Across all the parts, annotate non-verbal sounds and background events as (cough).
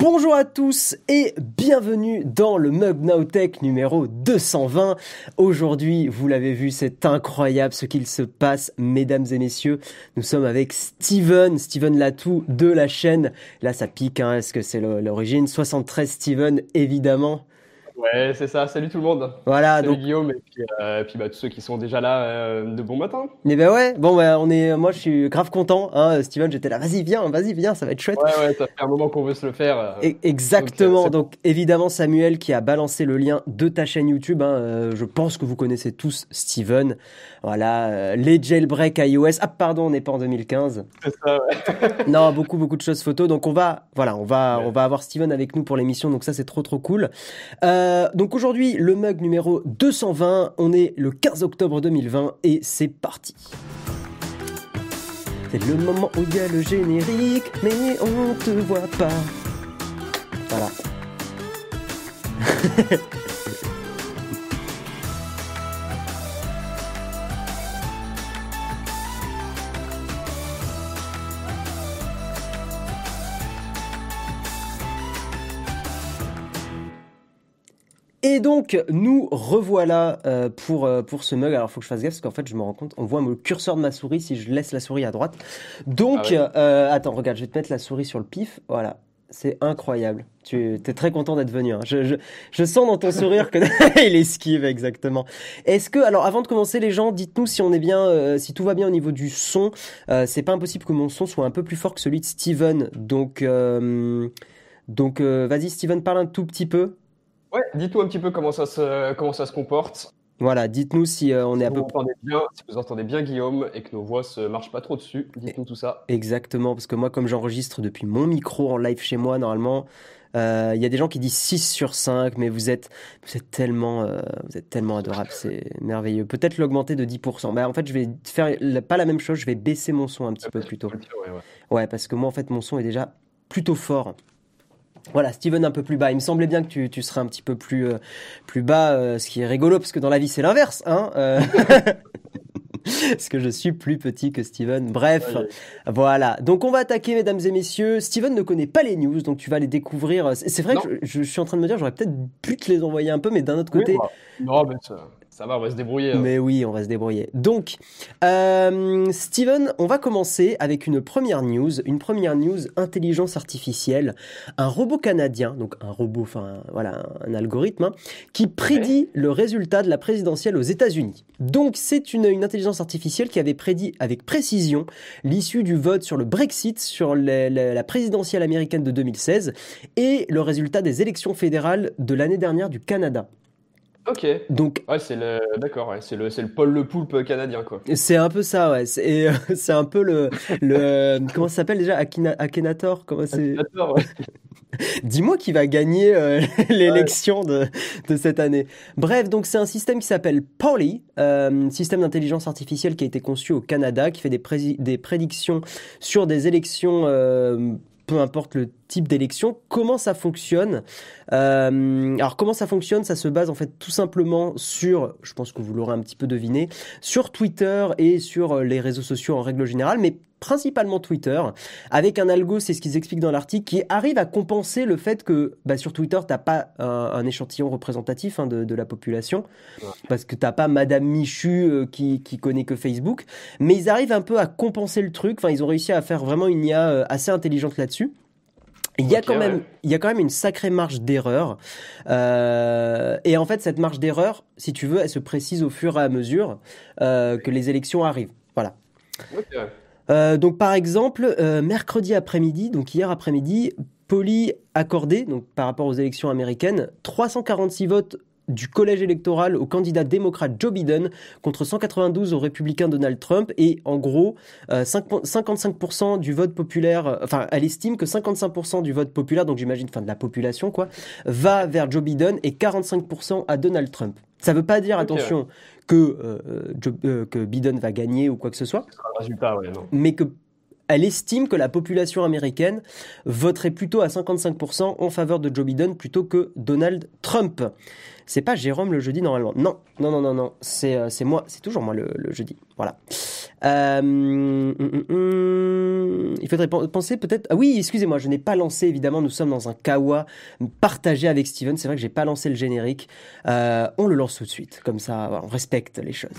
Bonjour à tous et bienvenue dans le Mug Now Tech numéro 220. Aujourd'hui, vous l'avez vu, c'est incroyable ce qu'il se passe, mesdames et messieurs. Nous sommes avec Steven, Steven Latou de la chaîne. Là, ça pique, hein, est-ce que c'est l'origine? 73 Steven, évidemment. Ouais, c'est ça. Salut tout le monde. Voilà. Salut donc... Guillaume et puis, euh, puis bah, tous ceux qui sont déjà là euh, de bon matin. Mais ben ouais. Bon, bah, on est. Moi, je suis grave content. Hein, Steven, j'étais là. Vas-y, viens, vas-y, viens. Ça va être chouette. Ouais, ouais. Ça fait un moment qu'on veut se le faire. Euh, et, exactement. Donc, évidemment, Samuel qui a balancé le lien de ta chaîne YouTube. Hein, je pense que vous connaissez tous Steven. Voilà. Les jailbreak iOS. Ah, pardon, on n'est pas en 2015. C'est ça. Ouais. (laughs) non, beaucoup, beaucoup de choses photos. Donc, on va. Voilà, on va, ouais. on va avoir Steven avec nous pour l'émission. Donc, ça, c'est trop, trop cool. Euh, donc aujourd'hui, le mug numéro 220, on est le 15 octobre 2020 et c'est parti. C'est le moment où il y a le générique, mais on te voit pas. Voilà. (laughs) Et donc, nous revoilà euh, pour, euh, pour ce mug. Alors, il faut que je fasse gaffe parce qu'en fait, je me rends compte, on voit le curseur de ma souris si je laisse la souris à droite. Donc, ah ouais. euh, attends, regarde, je vais te mettre la souris sur le pif. Voilà. C'est incroyable. Tu es très content d'être venu. Hein. Je, je, je, sens dans ton sourire que (laughs) il esquive exactement. Est-ce que, alors, avant de commencer, les gens, dites-nous si on est bien, euh, si tout va bien au niveau du son. Euh, c'est pas impossible que mon son soit un peu plus fort que celui de Steven. Donc, euh, donc, vas-y, Steven, parle un tout petit peu. Ouais, dites-nous un petit peu comment ça se, comment ça se comporte. Voilà, dites-nous si euh, on est si à peu près. Bien, si vous entendez bien Guillaume et que nos voix se marchent pas trop dessus, dites-nous tout ça. Exactement, parce que moi, comme j'enregistre depuis mon micro en live chez moi, normalement, il euh, y a des gens qui disent 6 sur 5, mais vous êtes, vous êtes tellement, euh, vous êtes tellement adorable, c'est merveilleux. Peut-être l'augmenter de 10%. Mais en fait, je vais faire pas la même chose, je vais baisser mon son un petit peu plus tôt. Ouais, ouais. ouais, parce que moi, en fait, mon son est déjà plutôt fort. Voilà, Steven un peu plus bas. Il me semblait bien que tu, tu serais un petit peu plus, euh, plus bas, euh, ce qui est rigolo, parce que dans la vie, c'est l'inverse. Hein euh... (laughs) parce que je suis plus petit que Steven. Bref, voilà. Donc on va attaquer, mesdames et messieurs. Steven ne connaît pas les news, donc tu vas les découvrir. C'est c'est vrai Non. que je, je suis en train de me dire, j'aurais peut-être pu te les envoyer un peu, mais d'un autre côté, Oui, bah, non, mais ça, ça va, on va se débrouiller. hein. mais oui, on va se débrouiller. Donc, euh, Steven, on va commencer avec une première news, une première news intelligence artificielle, un robot canadien, donc un robot, enfin voilà, un algorithme, hein, qui prédit le résultat de la présidentielle aux États-Unis. Donc, c'est une, une intelligence artificielle qui avait prédit avec précision l'issue du vote sur le Brexit, sur les- les- la présidentielle américaine de 2016 et le résultat des élections fédérales de l'année dernière du Canada. Ok. Donc, Ouais, c'est le, d'accord, ouais, c'est le, c'est le Paul Le Poulpe canadien, quoi. C'est un peu ça, ouais. C'est et, euh, (laughs) c'est un peu le, le (laughs) comment ça s'appelle déjà? Akina, Akhenator Comment c'est? Ouais. (laughs) Dis-moi qui va gagner euh, l'élection de, de cette année. Bref, donc c'est un système qui s'appelle Polly, euh, système d'intelligence artificielle qui a été conçu au Canada, qui fait des, des prédictions sur des élections. Peu importe le type d'élection, comment ça fonctionne Euh, Alors comment ça fonctionne Ça se base en fait tout simplement sur, je pense que vous l'aurez un petit peu deviné, sur Twitter et sur euh, les réseaux sociaux en règle générale, mais principalement Twitter, avec un algo, c'est ce qu'ils expliquent dans l'article, qui arrive à compenser le fait que bah, sur Twitter, t'as pas un, un échantillon représentatif hein, de, de la population, parce que t'as pas Madame Michu euh, qui, qui connaît que Facebook, mais ils arrivent un peu à compenser le truc, enfin ils ont réussi à faire vraiment une IA euh, assez intelligente là-dessus. Il y a quand même, ouais. il y a quand même une sacrée marge d'erreur. Euh, et en fait, cette marge d'erreur, si tu veux, elle se précise au fur et à mesure euh, que les élections arrivent. Voilà. Donc par exemple, euh, mercredi après-midi, donc hier après-midi, Poli accordé, donc par rapport aux élections américaines, 346 votes du collège électoral au candidat démocrate Joe Biden contre 192 au républicain Donald Trump et en gros euh, 5 55% du vote populaire euh, enfin elle estime que 55% du vote populaire donc j'imagine enfin de la population quoi va vers Joe Biden et 45% à Donald Trump. Ça veut pas dire attention que euh, Joe- euh, que Biden va gagner ou quoi que ce soit Ce sera le résultat, ouais, non. mais que elle estime que la population américaine voterait plutôt à 55% en faveur de Joe Biden plutôt que Donald Trump. C'est pas Jérôme le jeudi normalement. Non, non, non, non, non. C'est euh, moi. C'est toujours moi le, jeudi. Voilà. Euh, hum, hum, il faudrait penser peut-être. Ah oui, excusez-moi, je n'ai pas lancé. Évidemment, nous sommes dans un kawa partagé avec Steven. C'est vrai que j'ai pas lancé le générique. Euh, on le lance tout de suite. Comme ça, on respecte les choses.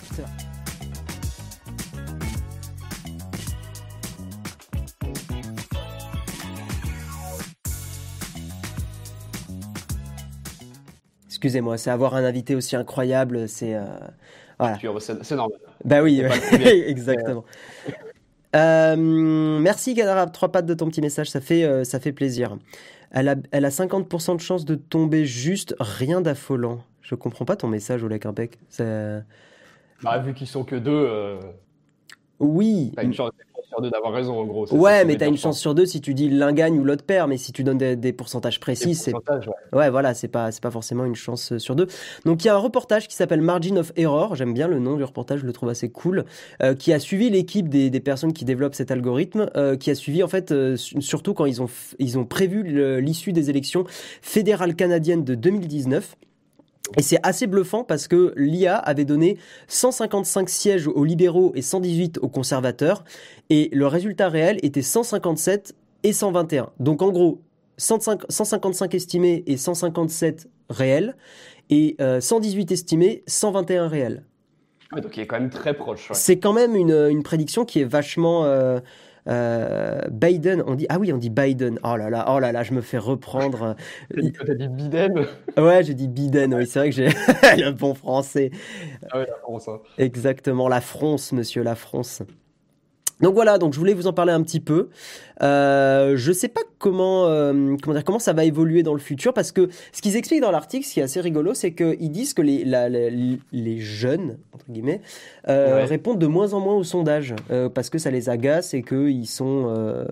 Excusez-moi, c'est avoir un invité aussi incroyable, c'est euh, voilà. C'est normal. Bah oui, (laughs) exactement. Euh, merci Kadara, trois pattes de ton petit message, ça fait, euh, ça fait plaisir. Elle a, elle a 50% de chance de tomber juste, rien d'affolant. Je comprends pas ton message, Oleg Impec. Bah, vu qu'ils sont que deux. Oui. une chance sur deux d'avoir raison, en gros. Ouais, mais tu as une chance sur deux si tu dis l'un gagne ou l'autre perd, mais si tu donnes des, pourcentages précis, c'est. Ouais. voilà, c'est pas, pas forcément une chance sur deux. Donc il y a un reportage qui s'appelle Margin of Error, j'aime bien le nom du reportage, je le trouve assez cool, euh, qui a suivi l'équipe des, des, personnes qui développent cet algorithme, euh, qui a suivi en fait, euh, surtout quand ils ont, ils ont prévu l'issue des élections fédérales canadiennes de 2019. Et c'est assez bluffant parce que l'IA avait donné 155 sièges aux libéraux et 118 aux conservateurs, et le résultat réel était 157 et 121. Donc en gros, 155 estimés et 157 réels, et 118 euh, estimés, 121 réels. donc il est quand même très proche. C'est quand même une, une, prédiction qui est vachement... Euh, euh, Biden, on dit ah oui, on dit Biden. Oh là là, oh là là, je me fais reprendre. (laughs) T'as dit Biden (laughs) Ouais, j'ai dit Biden. Oui, c'est vrai que j'ai (laughs) le bon français. Ah oui, la France. Hein. Exactement, la France, monsieur, la France. Donc voilà, donc je voulais vous en parler un petit peu. Euh, je sais pas comment euh, comment dire comment ça va évoluer dans le futur parce que ce qu'ils expliquent dans l'article, ce qui est assez rigolo, c'est qu'ils disent que les la, les jeunes entre guillemets euh, répondent de moins en moins aux sondages euh, parce que ça les agace et qu'ils sont euh,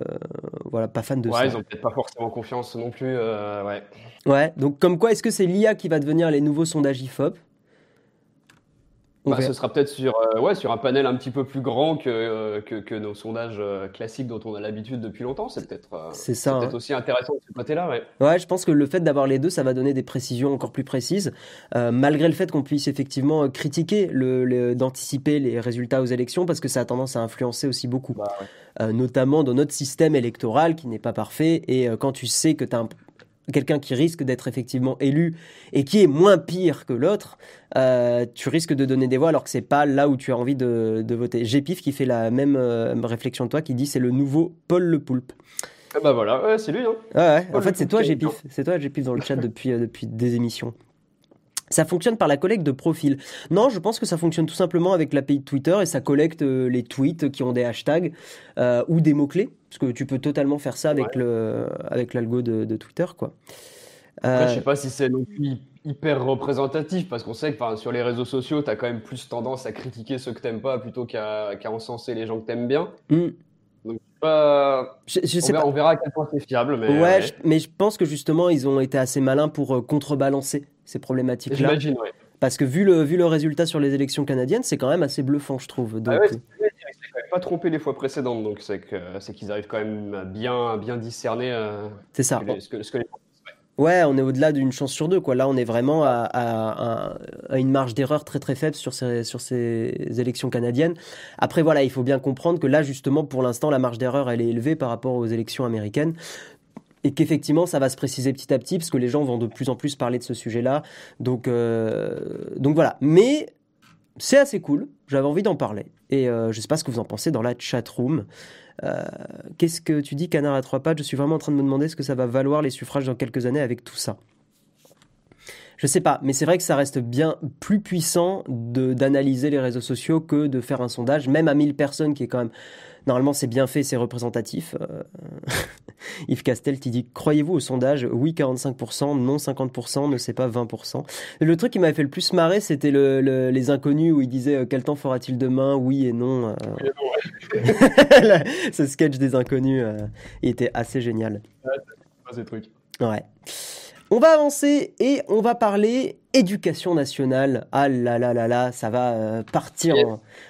voilà pas fans de ouais, ça. ils ont peut-être pas forcément confiance non plus. ouais. Ouais. Donc comme quoi, est-ce que c'est l'IA qui va devenir les nouveaux sondages IFOP bah, ce sera peut-être sur, euh, ouais, sur un panel un petit peu plus grand que, euh, que, que, nos sondages euh, classiques dont on a l'habitude depuis longtemps. C'est peut-être c'est ça, peut-être hein. aussi intéressant de ce côté-là. Ouais. ouais, je pense que le fait d'avoir les deux, ça va donner des précisions encore plus précises, malgré le fait qu'on puisse effectivement critiquer le, d'anticiper les résultats aux élections, parce que ça a tendance à influencer aussi beaucoup, bah, notamment dans notre système électoral qui n'est pas parfait. Et quand tu sais que tu as un quelqu'un qui risque d'être effectivement élu et qui est moins pire que l'autre, euh, tu risques de donner des voix alors que c'est pas là où tu as envie de, de voter. Gépif qui fait la même euh, réflexion que toi, qui dit c'est le nouveau Paul Le Poulpe. Ah bah voilà, c'est lui. Hein. Ouais, En fait, c'est toi, Gépif. C'est toi, Gépif, dans le chat depuis, euh, depuis des émissions. Ça fonctionne par la collecte de profils. Non, je pense que ça fonctionne tout simplement avec l'API de Twitter et ça collecte euh, les tweets qui ont des hashtags euh, ou des mots-clés. Parce que tu peux totalement faire ça avec le avec l'algo de, Twitter, quoi. Après, je sais pas si c'est non plus hyper représentatif parce qu'on sait que sur les réseaux sociaux, tu as quand même plus tendance à critiquer ceux que t'aimes pas plutôt qu'à encenser les gens que t'aimes bien. Donc, je, sais on, verra, pas. on verra à quel point c'est fiable. Mais, ouais, mais je pense que justement, ils ont été assez malins pour contrebalancer ces problématiques-là. J'imagine, oui. Parce que vu le, vu le résultat sur les élections canadiennes, c'est quand même assez bluffant, je trouve. Donc... Ah ouais, c'est pas trompé les fois précédentes, donc c'est qu'ils arrivent quand même à bien, bien discerner euh, c'est ça. Ce que, ce que les... Ouais, on est au-delà d'une chance sur deux. Quoi. Là, on est vraiment à, à, à une marge d'erreur très très faible sur ces, sur ces élections canadiennes. Après, voilà, il faut bien comprendre que là, justement, pour l'instant, la marge d'erreur, elle est élevée par rapport aux élections américaines et qu'effectivement ça va se préciser petit à petit parce que les gens vont de plus en plus parler de ce sujet-là. Donc, euh, donc voilà. Mais c'est assez cool. J'avais envie d'en parler. Et euh, je sais pas ce que vous en pensez dans la chat room. Euh, qu'est-ce que tu dis, Canard à trois pattes? Je suis vraiment en train de me demander ce que ça va valoir les suffrages dans quelques années avec tout ça. Je sais pas, mais c'est vrai que ça reste bien plus puissant d'analyser les réseaux sociaux que de faire un sondage, même à 1000 personnes qui est quand même Normalement, c'est bien fait, c'est représentatif. Euh, (laughs) Yves Castel qui dit Croyez-vous au sondage? Oui, 45%, non 50%, ne sait pas 20%. Le truc qui m'avait fait le plus marrer, c'était le, les inconnus où il disait euh, Quel temps fera-t-il demain? Oui et non. Euh. (laughs) Ce sketch des inconnus, il était assez génial. Ouais, c'est trucs. Ouais. On va avancer et on va parler éducation nationale. Ah là là là là, ça va euh, partir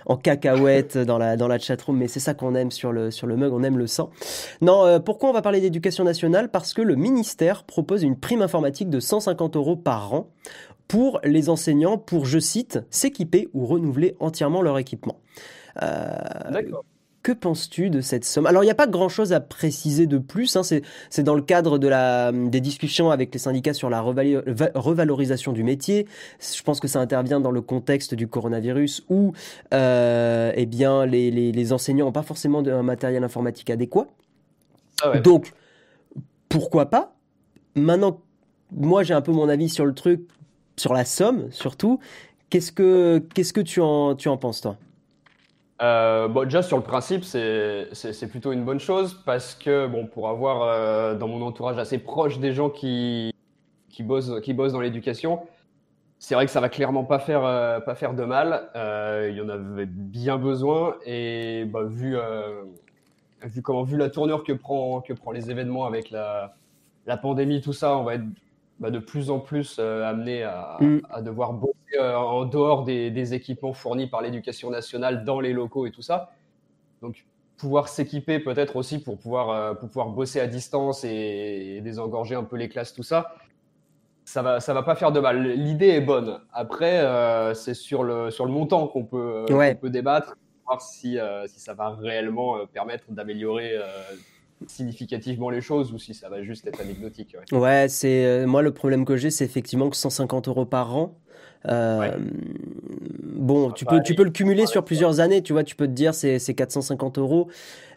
en, cacahuète dans la, dans la chatroom, mais c'est ça qu'on aime sur le, sur le mug, on aime le sang. Non, euh, pourquoi on va parler d'éducation nationale? Parce que le ministère propose une prime informatique de 150 euros par an pour les enseignants pour, je cite, s'équiper ou renouveler entièrement leur équipement. Euh, D'accord. Que penses-tu de cette somme? Alors, il n'y a pas grand-chose à préciser de plus. Hein. C'est dans le cadre de la, des discussions avec les syndicats sur la revalorisation du métier. Je pense que ça intervient dans le contexte du coronavirus où euh, eh bien, les, les, enseignants n'ont pas forcément un matériel informatique adéquat. Ah Donc, pourquoi pas? Maintenant, moi, j'ai un peu mon avis sur le truc, sur la somme surtout. Qu'est-ce que, qu'est-ce que tu, en, tu en penses, toi? Euh, bon, déjà sur le principe, c'est plutôt une bonne chose parce que bon, pour avoir euh, dans mon entourage assez proche des gens qui qui bossent qui bossent dans l'éducation, c'est vrai que ça va clairement pas faire euh, pas faire de mal. Euh, il y en avait bien besoin et bah, vu vu comment vu la tournure que prend que prend les événements avec la la pandémie tout ça, on va être bah, de plus en plus amené à, mm. à devoir bosser euh, en dehors des, équipements fournis par l'éducation nationale dans les locaux et tout ça. Donc, pouvoir s'équiper peut-être aussi pour pouvoir, euh, pour pouvoir bosser à distance et, désengorger un peu les classes, tout ça, ça va, ça va pas faire de mal. L'idée est bonne. Après, euh, c'est sur le, sur le montant qu'on peut, peut débattre, voir si, si ça va réellement permettre d'améliorer significativement les choses ou si ça va juste être anecdotique. Ouais, c'est moi le problème que j'ai, c'est effectivement que 150 euros par an, euh, bon, tu peux, tu peux le cumuler sur plusieurs années, tu vois, tu peux te dire c'est 450 euros,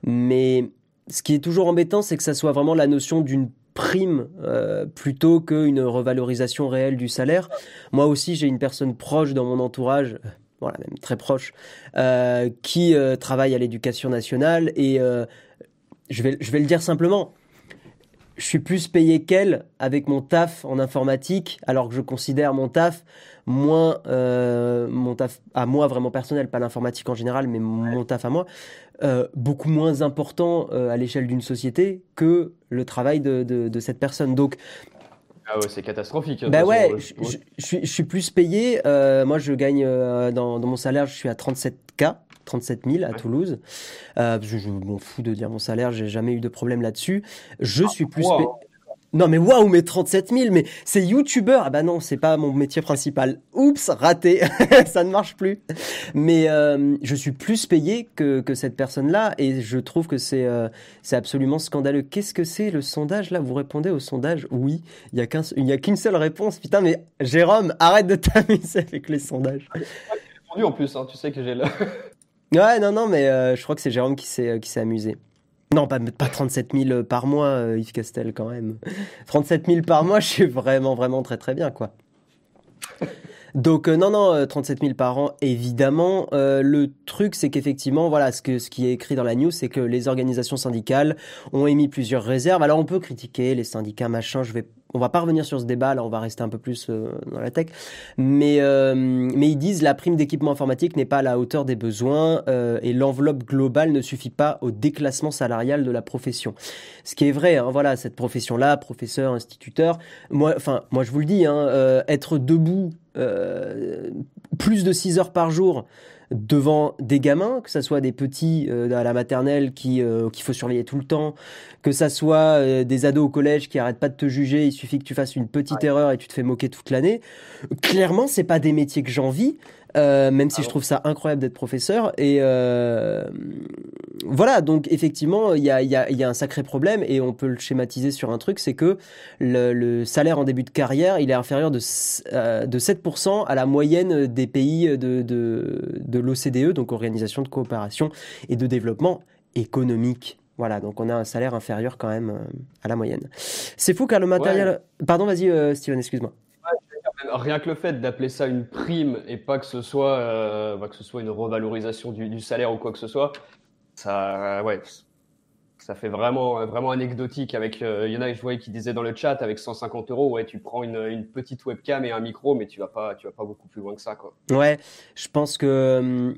mais ce qui est toujours embêtant, c'est que ça soit vraiment la notion d'une prime euh, plutôt qu'une revalorisation réelle du salaire. Moi aussi, j'ai une personne proche dans mon entourage, euh, voilà, même très proche, qui travaille à l'éducation nationale et je, vais, je vais le dire simplement, je suis plus payé qu'elle avec mon taf en informatique, alors que je considère mon taf moins euh, mon taf à moi vraiment personnel, pas l'informatique en général, mais mon taf à moi, euh, beaucoup moins important euh, à l'échelle d'une société que le travail de, de, cette personne. Donc ah ouais, c'est catastrophique. Hein, bah ouais, je, je, suis plus payé. moi, je gagne dans, dans, mon salaire, je suis à 37K. 37 000 à Toulouse. je, m'en fous de dire mon salaire, j'ai jamais eu de problème là-dessus. Je ah, suis plus payé. Non mais waouh, mais 37 000, mais c'est youtubeur. Ah bah non, c'est pas mon métier principal. Oups, raté, (laughs) ça ne marche plus. Mais euh, je suis plus payé que, que cette personne-là et je trouve que c'est euh, c'est absolument scandaleux. Qu'est-ce que c'est le sondage là? Vous répondez au sondage Oui. Il y a qu'un, il y a qu'une seule réponse. Putain, mais Jérôme, arrête de t'amuser avec les sondages. en plus, hein, tu sais que j'ai là. Ouais, non, non, mais euh, je crois que c'est Jérôme qui s'est qui s'est amusé. Non, pas, pas 37 000 par mois, euh, Yves Castel, quand même. (laughs) 37 000 par mois, je suis vraiment, vraiment très, très bien, quoi. Donc euh, non non 37 euh, 000 par an évidemment le truc c'est qu'effectivement voilà ce que ce qui est écrit dans la news c'est que les organisations syndicales ont émis plusieurs réserves alors on peut critiquer les syndicats machin je vais on va pas revenir sur ce débat, là on va rester un peu plus euh, dans la tech, mais, euh, mais ils disent la prime d'équipement informatique n'est pas à la hauteur des besoins euh, et l'enveloppe globale ne suffit pas au déclassement salarial de la profession. Ce qui est vrai, hein, voilà, cette profession-là, professeur, instituteur, moi, enfin, moi je vous le dis, hein, être debout plus de 6 heures par jour, devant des gamins, que ça soit des petits euh, à la maternelle qui euh, qu'il faut surveiller tout le temps, que ça soit euh, des ados au collège qui arrêtent pas de te juger, il suffit que tu fasses une petite erreur et tu te fais moquer toute l'année. Clairement, c'est pas des métiers que j'envie. Euh, même si ah je trouve ça incroyable d'être professeur. Et euh, voilà, donc effectivement, il y a, y, a, y a, un sacré problème et on peut le schématiser sur un truc, c'est que le, le, salaire en début de carrière, il est inférieur de, euh, de 7% à la moyenne des pays de, de, de l'OCDE, donc Organisation de coopération et de développement économique. Voilà, donc on a un salaire inférieur quand même à la moyenne. C'est fou car le matériel... Pardon, vas-y Steven, excuse-moi rien que le fait d'appeler ça une prime et pas que ce soit, euh, que ce soit une revalorisation du, salaire ou quoi que ce soit, ça, ouais, ça fait vraiment, vraiment anecdotique. Avec, euh, il y en a, je voyais qui disaient dans le chat, avec 150 euros, ouais, tu prends une, une, petite webcam et un micro, mais tu vas pas, tu vas pas beaucoup plus loin que ça, quoi. Ouais, je pense que,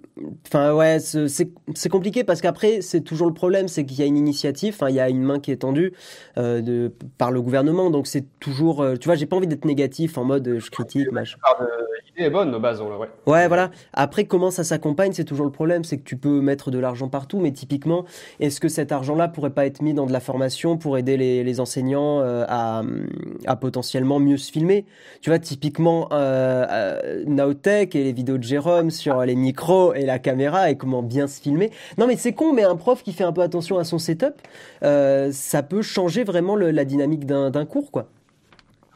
enfin, ouais, c'est compliqué parce qu'après, c'est toujours le problème, c'est qu'il y a une initiative, il y a une main qui est tendue euh, de, par le gouvernement, donc c'est toujours, euh, tu vois, j'ai pas envie d'être négatif en mode je critique, machin. L'idée est bonne, de base, ouais. Ouais, voilà. Après, comment ça s'accompagne, c'est toujours le problème, c'est que tu peux mettre de l'argent partout, mais typiquement, est-ce que cet argent-là pourrait pas être mis dans de la formation pour aider les, enseignants euh, à, potentiellement mieux se filmer? Tu vois, typiquement, euh, euh et les vidéos de Jérôme sur les micros et la caméra et comment bien se filmer. Non, mais c'est con, mais un prof qui fait un peu attention à son setup, euh, ça peut changer vraiment la dynamique d'un cours, quoi.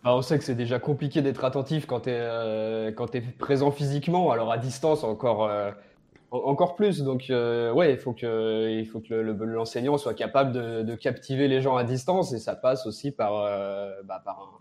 Bah, on sait que c'est déjà compliqué d'être attentif quand tu es, es, présent physiquement, alors à distance encore encore plus. Donc, euh, ouais, il faut que, il faut que l'enseignant soit capable de, captiver les gens à distance et ça passe aussi par, euh, bah, par,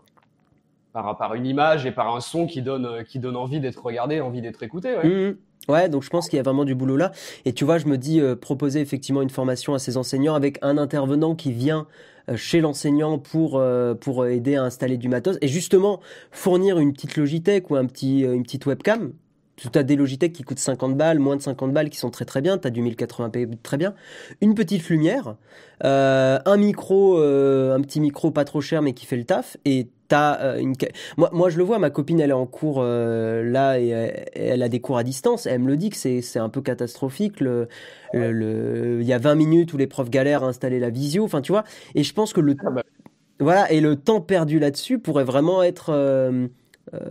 par, par, une image et par un son qui donne, qui donne envie d'être regardé, envie d'être écouté. Ouais. Mmh. Ouais, donc je pense qu'il y a vraiment du boulot là. Et tu vois, je me dis euh, proposer effectivement une formation à ces enseignants avec un intervenant qui vient chez l'enseignant pour pour aider à installer du matos et justement fournir une petite Logitech ou un petit une petite webcam tu as des Logitech qui coûtent 50 balles, moins de 50 balles qui sont très très bien, tu as du 1080p très bien, une petite lumière, euh, un micro, euh, un petit micro pas trop cher mais qui fait le taf, et t'as euh, une... Moi, moi je le vois, ma copine elle est en cours là et, elle a des cours à distance, elle me le dit que c'est un peu catastrophique, le, le, il y a 20 minutes où les profs galèrent à installer la visio, enfin tu vois, et je pense que le... Ah bah. Voilà, et le temps perdu là-dessus pourrait vraiment être euh,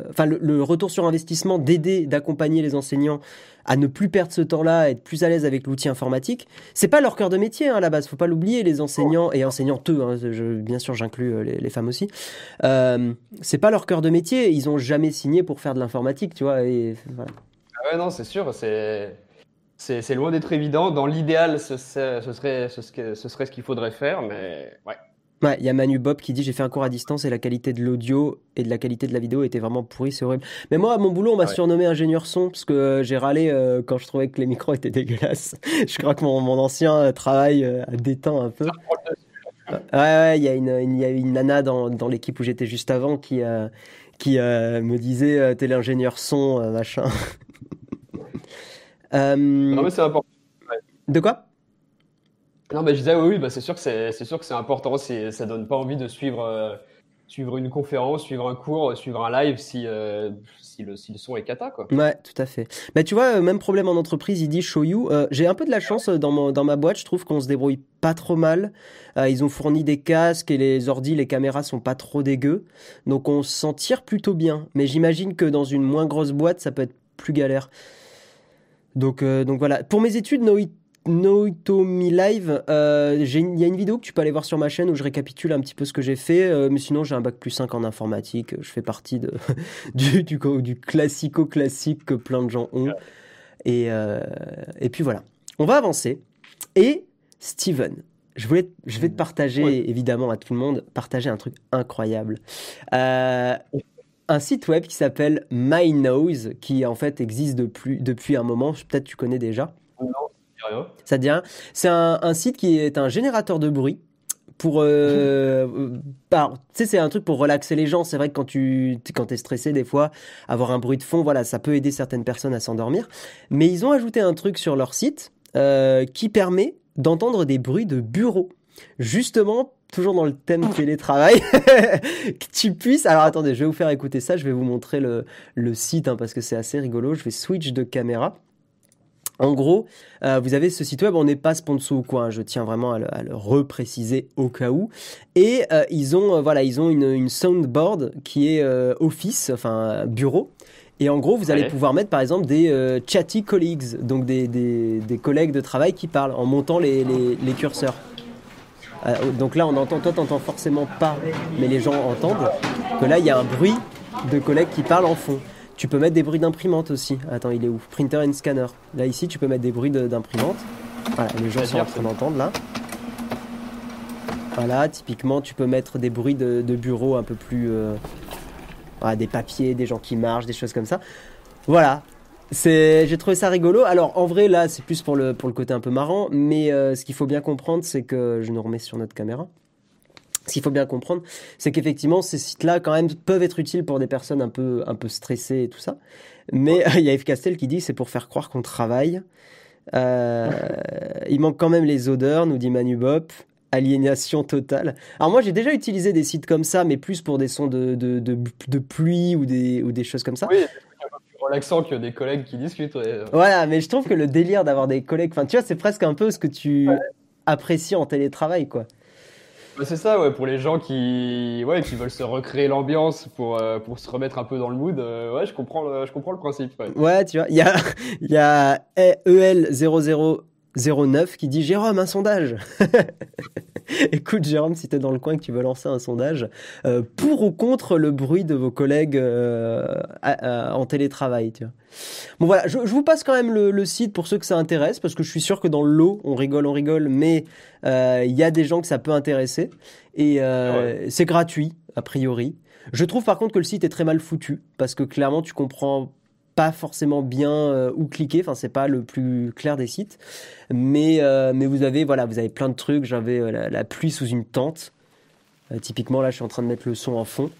enfin le, retour sur investissement d'aider, d'accompagner les enseignants à ne plus perdre ce temps-là, à être plus à l'aise avec l'outil informatique. C'est pas leur cœur de métier hein, à la base, faut pas l'oublier, les enseignants et enseignantes, hein, bien sûr j'inclus euh, les, femmes aussi. Euh, c'est pas leur cœur de métier, ils ont jamais signé pour faire de l'informatique, tu vois. Et, ah ouais, non, c'est sûr, c'est c'est loin d'être évident. Dans l'idéal, ce, ce, serait, ce, ce serait ce qu'il faudrait faire, mais ouais, Ouais, il y a Manu Bob qui dit j'ai fait un cours à distance et la qualité de l'audio et de la qualité de la vidéo était vraiment pourrie, c'est horrible. Mais moi, à mon boulot, on m'a surnommé ingénieur son parce que euh, j'ai râlé euh, quand je trouvais que les micros étaient (laughs) dégueulasses. je crois que mon, mon ancien euh, travail a déteint un peu. Ouais, ouais, il y a une, il y a une nana dans, dans l'équipe où j'étais juste avant qui, qui me disait t'es l'ingénieur son, machin. (laughs) non, mais c'est important. De quoi? Non, mais je disais, oui, bah, c'est sûr que c'est, sûr que c'est important. C'est, ça donne pas envie de suivre, euh, suivre une conférence, suivre un cours, suivre un live si, euh, si, le, son est cata, quoi. Ouais, tout à fait. Mais tu vois, euh, même problème en entreprise, il dit show you. j'ai un peu de la chance dans, dans ma boîte. Je trouve qu'on se débrouille pas trop mal. ils ont fourni des casques et les ordis, les caméras sont pas trop dégueux. Donc on s'en tire plutôt bien. Mais j'imagine que dans une moins grosse boîte, ça peut être plus galère. Donc, donc voilà. Pour mes études, Noit Noitomi Live, euh, il y a une vidéo que tu peux aller voir sur ma chaîne où je récapitule un petit peu ce que j'ai fait. Euh, mais sinon, j'ai un bac plus 5 en informatique. Je fais partie de, (laughs) du, du, du classico-classique que plein de gens ont. Et, euh, et puis voilà. On va avancer. Et Steven, je, voulais, je vais te partager, évidemment, à tout le monde, partager un truc incroyable. un site web qui s'appelle MyNose, qui en fait existe depuis, depuis un moment. Peut-être tu connais déjà. Ça dit C'est un, site qui est un générateur de bruit pour euh, (laughs) tu sais c'est un truc pour relaxer les gens. C'est vrai que quand tu quand es stressé des fois avoir un bruit de fond voilà ça peut aider certaines personnes à s'endormir. Mais ils ont ajouté un truc sur leur site euh, qui permet d'entendre des bruits de bureau justement toujours dans le thème (laughs) télétravail (laughs) que tu puisses alors attendez je vais vous faire écouter ça. Je vais vous montrer le, le site hein, parce que c'est assez rigolo. Je vais switch de caméra en gros, euh, vous avez ce site web, on n'est pas sponsor ou quoi, hein, je tiens vraiment à le, repréciser au cas où. Et euh, ils ont, euh, voilà, ils ont une, soundboard qui est office, enfin bureau. Et en gros, vous allez pouvoir mettre par exemple des chatty colleagues, donc des, des, collègues de travail qui parlent en montant les, les, les curseurs. donc là, on entend, toi, t'entends forcément pas, mais les gens entendent que là, il y a un bruit de collègues qui parlent en fond. Tu peux mettre des bruits d'imprimante aussi. Attends, il est où? Printer and scanner. Là, ici, tu peux mettre des bruits d'imprimante. Voilà, les gens sont en train d'entendre là. Voilà, typiquement, tu peux mettre des bruits de, bureau un peu plus. Euh, des papiers, des gens qui marchent, des choses comme ça. Voilà. J'ai trouvé ça rigolo. Alors en vrai là, c'est plus pour le pour le côté un peu marrant, mais ce qu'il faut bien comprendre, c'est que je nous remets sur notre caméra. Ce qu'il faut bien comprendre, c'est qu'effectivement, ces sites-là, quand même, peuvent être utiles pour des personnes un peu, un peu stressées et tout ça. Mais (laughs) il y a Yves Castel qui dit c'est pour faire croire qu'on travaille. Euh, il manque quand même les odeurs, nous dit Manu Bop. Aliénation totale. Alors moi j'ai déjà utilisé des sites comme ça, mais plus pour des sons de, de, de, pluie ou des, ou des choses comme ça. Oui, un peu plus relaxant que des collègues qui discutent. Voilà, mais je trouve que le délire d'avoir des collègues, enfin tu vois, c'est presque un peu ce que tu apprécies en télétravail, quoi. Bah, c'est ça, ouais, pour les gens qui, ouais, qui veulent se recréer l'ambiance pour, euh, pour se remettre un peu dans le mood. Euh, ouais, je comprends le, je comprends le principe. Ouais, tu vois, il y a, (laughs) y a EL0009 qui dit Jérôme, un sondage. (laughs) Écoute, Jérôme, si tu es dans le coin et que tu veux lancer un sondage, euh, pour ou contre le bruit de vos collègues en télétravail, tu vois. Bon voilà, je, vous passe quand même le, site pour ceux que ça intéresse, parce que je suis sûr que dans le lot, on rigole, on rigole, mais euh, il y a des gens que ça peut intéresser. Et euh, c'est gratuit, a priori. Je trouve par contre que le site est très mal foutu, parce que clairement, tu comprends pas forcément bien euh, où cliquer. Enfin, c'est pas le plus clair des sites, mais mais vous avez voilà, vous avez plein de trucs. J'avais la, pluie sous une tente. typiquement, là, je suis en train de mettre le son en fond.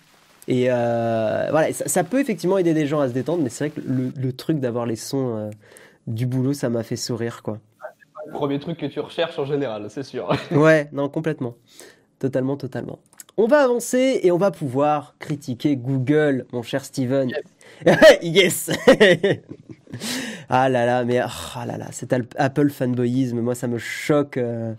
Et euh, voilà, ça, peut effectivement aider des gens à se détendre, mais c'est vrai que le, truc d'avoir les sons euh, du boulot, ça m'a fait sourire, quoi. le premier truc que tu recherches en général, c'est sûr. ouais, non, complètement. Totalement, totalement. On va avancer et on va pouvoir critiquer Google, mon cher Steven. Yes, (laughs) (laughs) Ah là là, mais ah là là, cet Apple fanboyisme, moi ça me choque. Euh,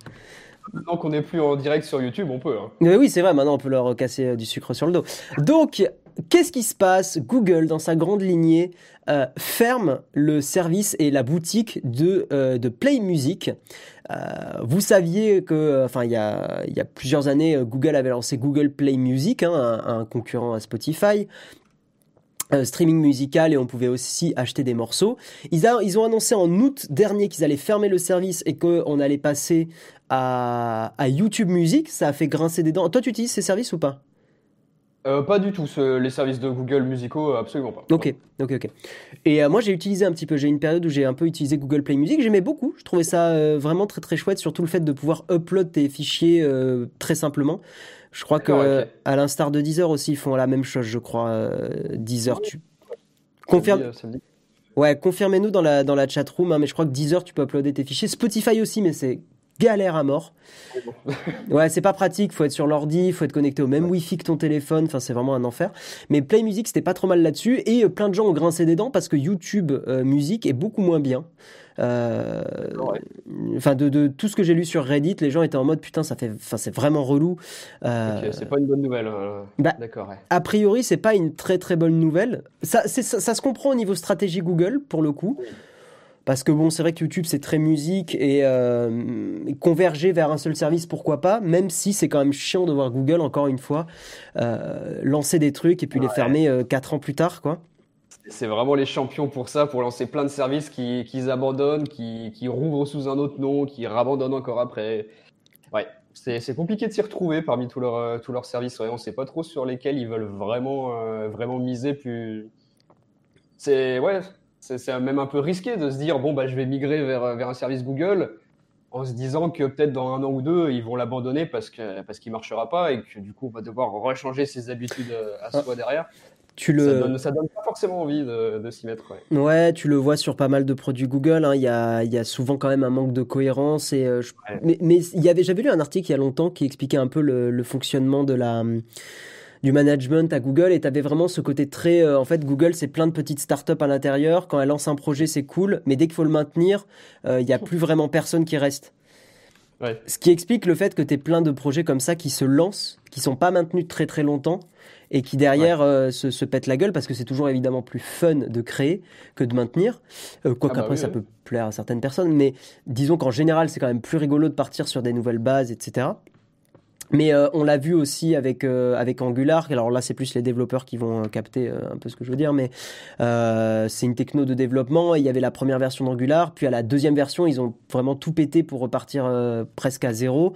Maintenant qu'on n'est plus en direct sur YouTube, on peut. Hein. Mais oui, c'est vrai, maintenant on peut leur casser euh, du sucre sur le dos. Donc, qu'est-ce qui se passe Google, dans sa grande lignée, euh, ferme le service et la boutique de, euh, de Play Music. vous saviez que, enfin, il y a, y a plusieurs années, Google avait lancé Google Play Music, hein, un, concurrent à Spotify. streaming musical et on pouvait aussi acheter des morceaux. Ils, ont annoncé en août dernier qu'ils allaient fermer le service et qu'on allait passer à, YouTube Music, ça a fait grincer des dents. Toi, tu utilises ces services ou pas? Euh, pas du tout, les services de Google musicaux, euh, absolument pas. Ok, ok, ok. Et euh, moi j'ai utilisé un petit peu, j'ai une période où j'ai un peu utilisé Google Play Music, j'aimais beaucoup, je trouvais ça vraiment très très chouette, surtout le fait de pouvoir upload tes fichiers très simplement. Je crois que à l'instar de Deezer aussi, ils font la même chose, je crois. Deezer, tu. Confirme. Ouais, confirmez-nous dans la, dans la chat room, hein, mais je crois que Deezer, tu peux uploader tes fichiers. Spotify aussi, mais c'est galère à mort. (laughs) ouais, c'est pas pratique, faut être sur l'ordi, faut être connecté au même Wi-Fi que ton téléphone, enfin c'est vraiment un enfer. Mais Play Music c'était pas trop mal là-dessus et euh, plein de gens ont grincé des dents parce que YouTube euh, Music est beaucoup moins bien. Euh, enfin, de, tout ce que j'ai lu sur Reddit, les gens étaient en mode putain, ça fait, enfin, c'est vraiment relou. c'est pas une bonne nouvelle. Hein. Bah, D'accord. A priori, c'est pas une très très bonne nouvelle. Ça, ça, se comprend au niveau stratégie Google pour le coup. Parce que bon, c'est vrai que YouTube c'est très musique et euh, converger vers un seul service, pourquoi pas, même si c'est quand même chiant de voir Google, encore une fois, euh, lancer des trucs et puis les fermer euh, quatre ans plus tard, quoi. C'est vraiment les champions pour ça, pour lancer plein de services qu'ils qui abandonnent, qui, qui rouvrent sous un autre nom, qui rabandonnent encore après. Ouais, c'est compliqué de s'y retrouver parmi tous leurs, tous leurs services. on ne sait pas trop sur lesquels ils veulent vraiment, vraiment miser. Plus... C'est ouais, c'est même un peu risqué de se dire bon bah je vais migrer vers, vers un service Google en se disant que peut-être dans un an ou deux ils vont l'abandonner parce que parce qu'il marchera pas et que du coup on va devoir rechanger ses habitudes euh, à soi derrière. Tu le... ça, donne, donne pas forcément envie de, de s'y mettre. Ouais. tu le vois sur pas mal de produits Google. Hein. Il, y a, il y a souvent quand même un manque de cohérence. Et, euh, Mais, mais il y avait, j'avais lu un article il y a longtemps qui expliquait un peu le, le fonctionnement de la du management à Google et tu avais vraiment ce côté très euh, en fait Google c'est plein de petites startups à l'intérieur. Quand elle lance un projet c'est cool. Mais dès qu'il faut le maintenir euh, il n'y a plus vraiment personne qui reste. Ce qui explique le fait que tu es plein de projets comme ça qui se lancent qui sont pas maintenus très très longtemps et qui derrière euh, se, se pètent la gueule parce que c'est toujours évidemment plus fun de créer que de maintenir. quoi ah qu'après bah ça peut plaire à certaines personnes, mais disons qu'en général c'est quand même plus rigolo de partir sur des nouvelles bases, etc. Mais euh, on l'a vu aussi avec euh, avec Angular. Alors là, c'est plus les développeurs qui vont euh, capter un peu ce que je veux dire, mais c'est une techno de développement. Il y avait la première version d'Angular, puis à la deuxième version, ils ont vraiment tout pété pour repartir presque à zéro.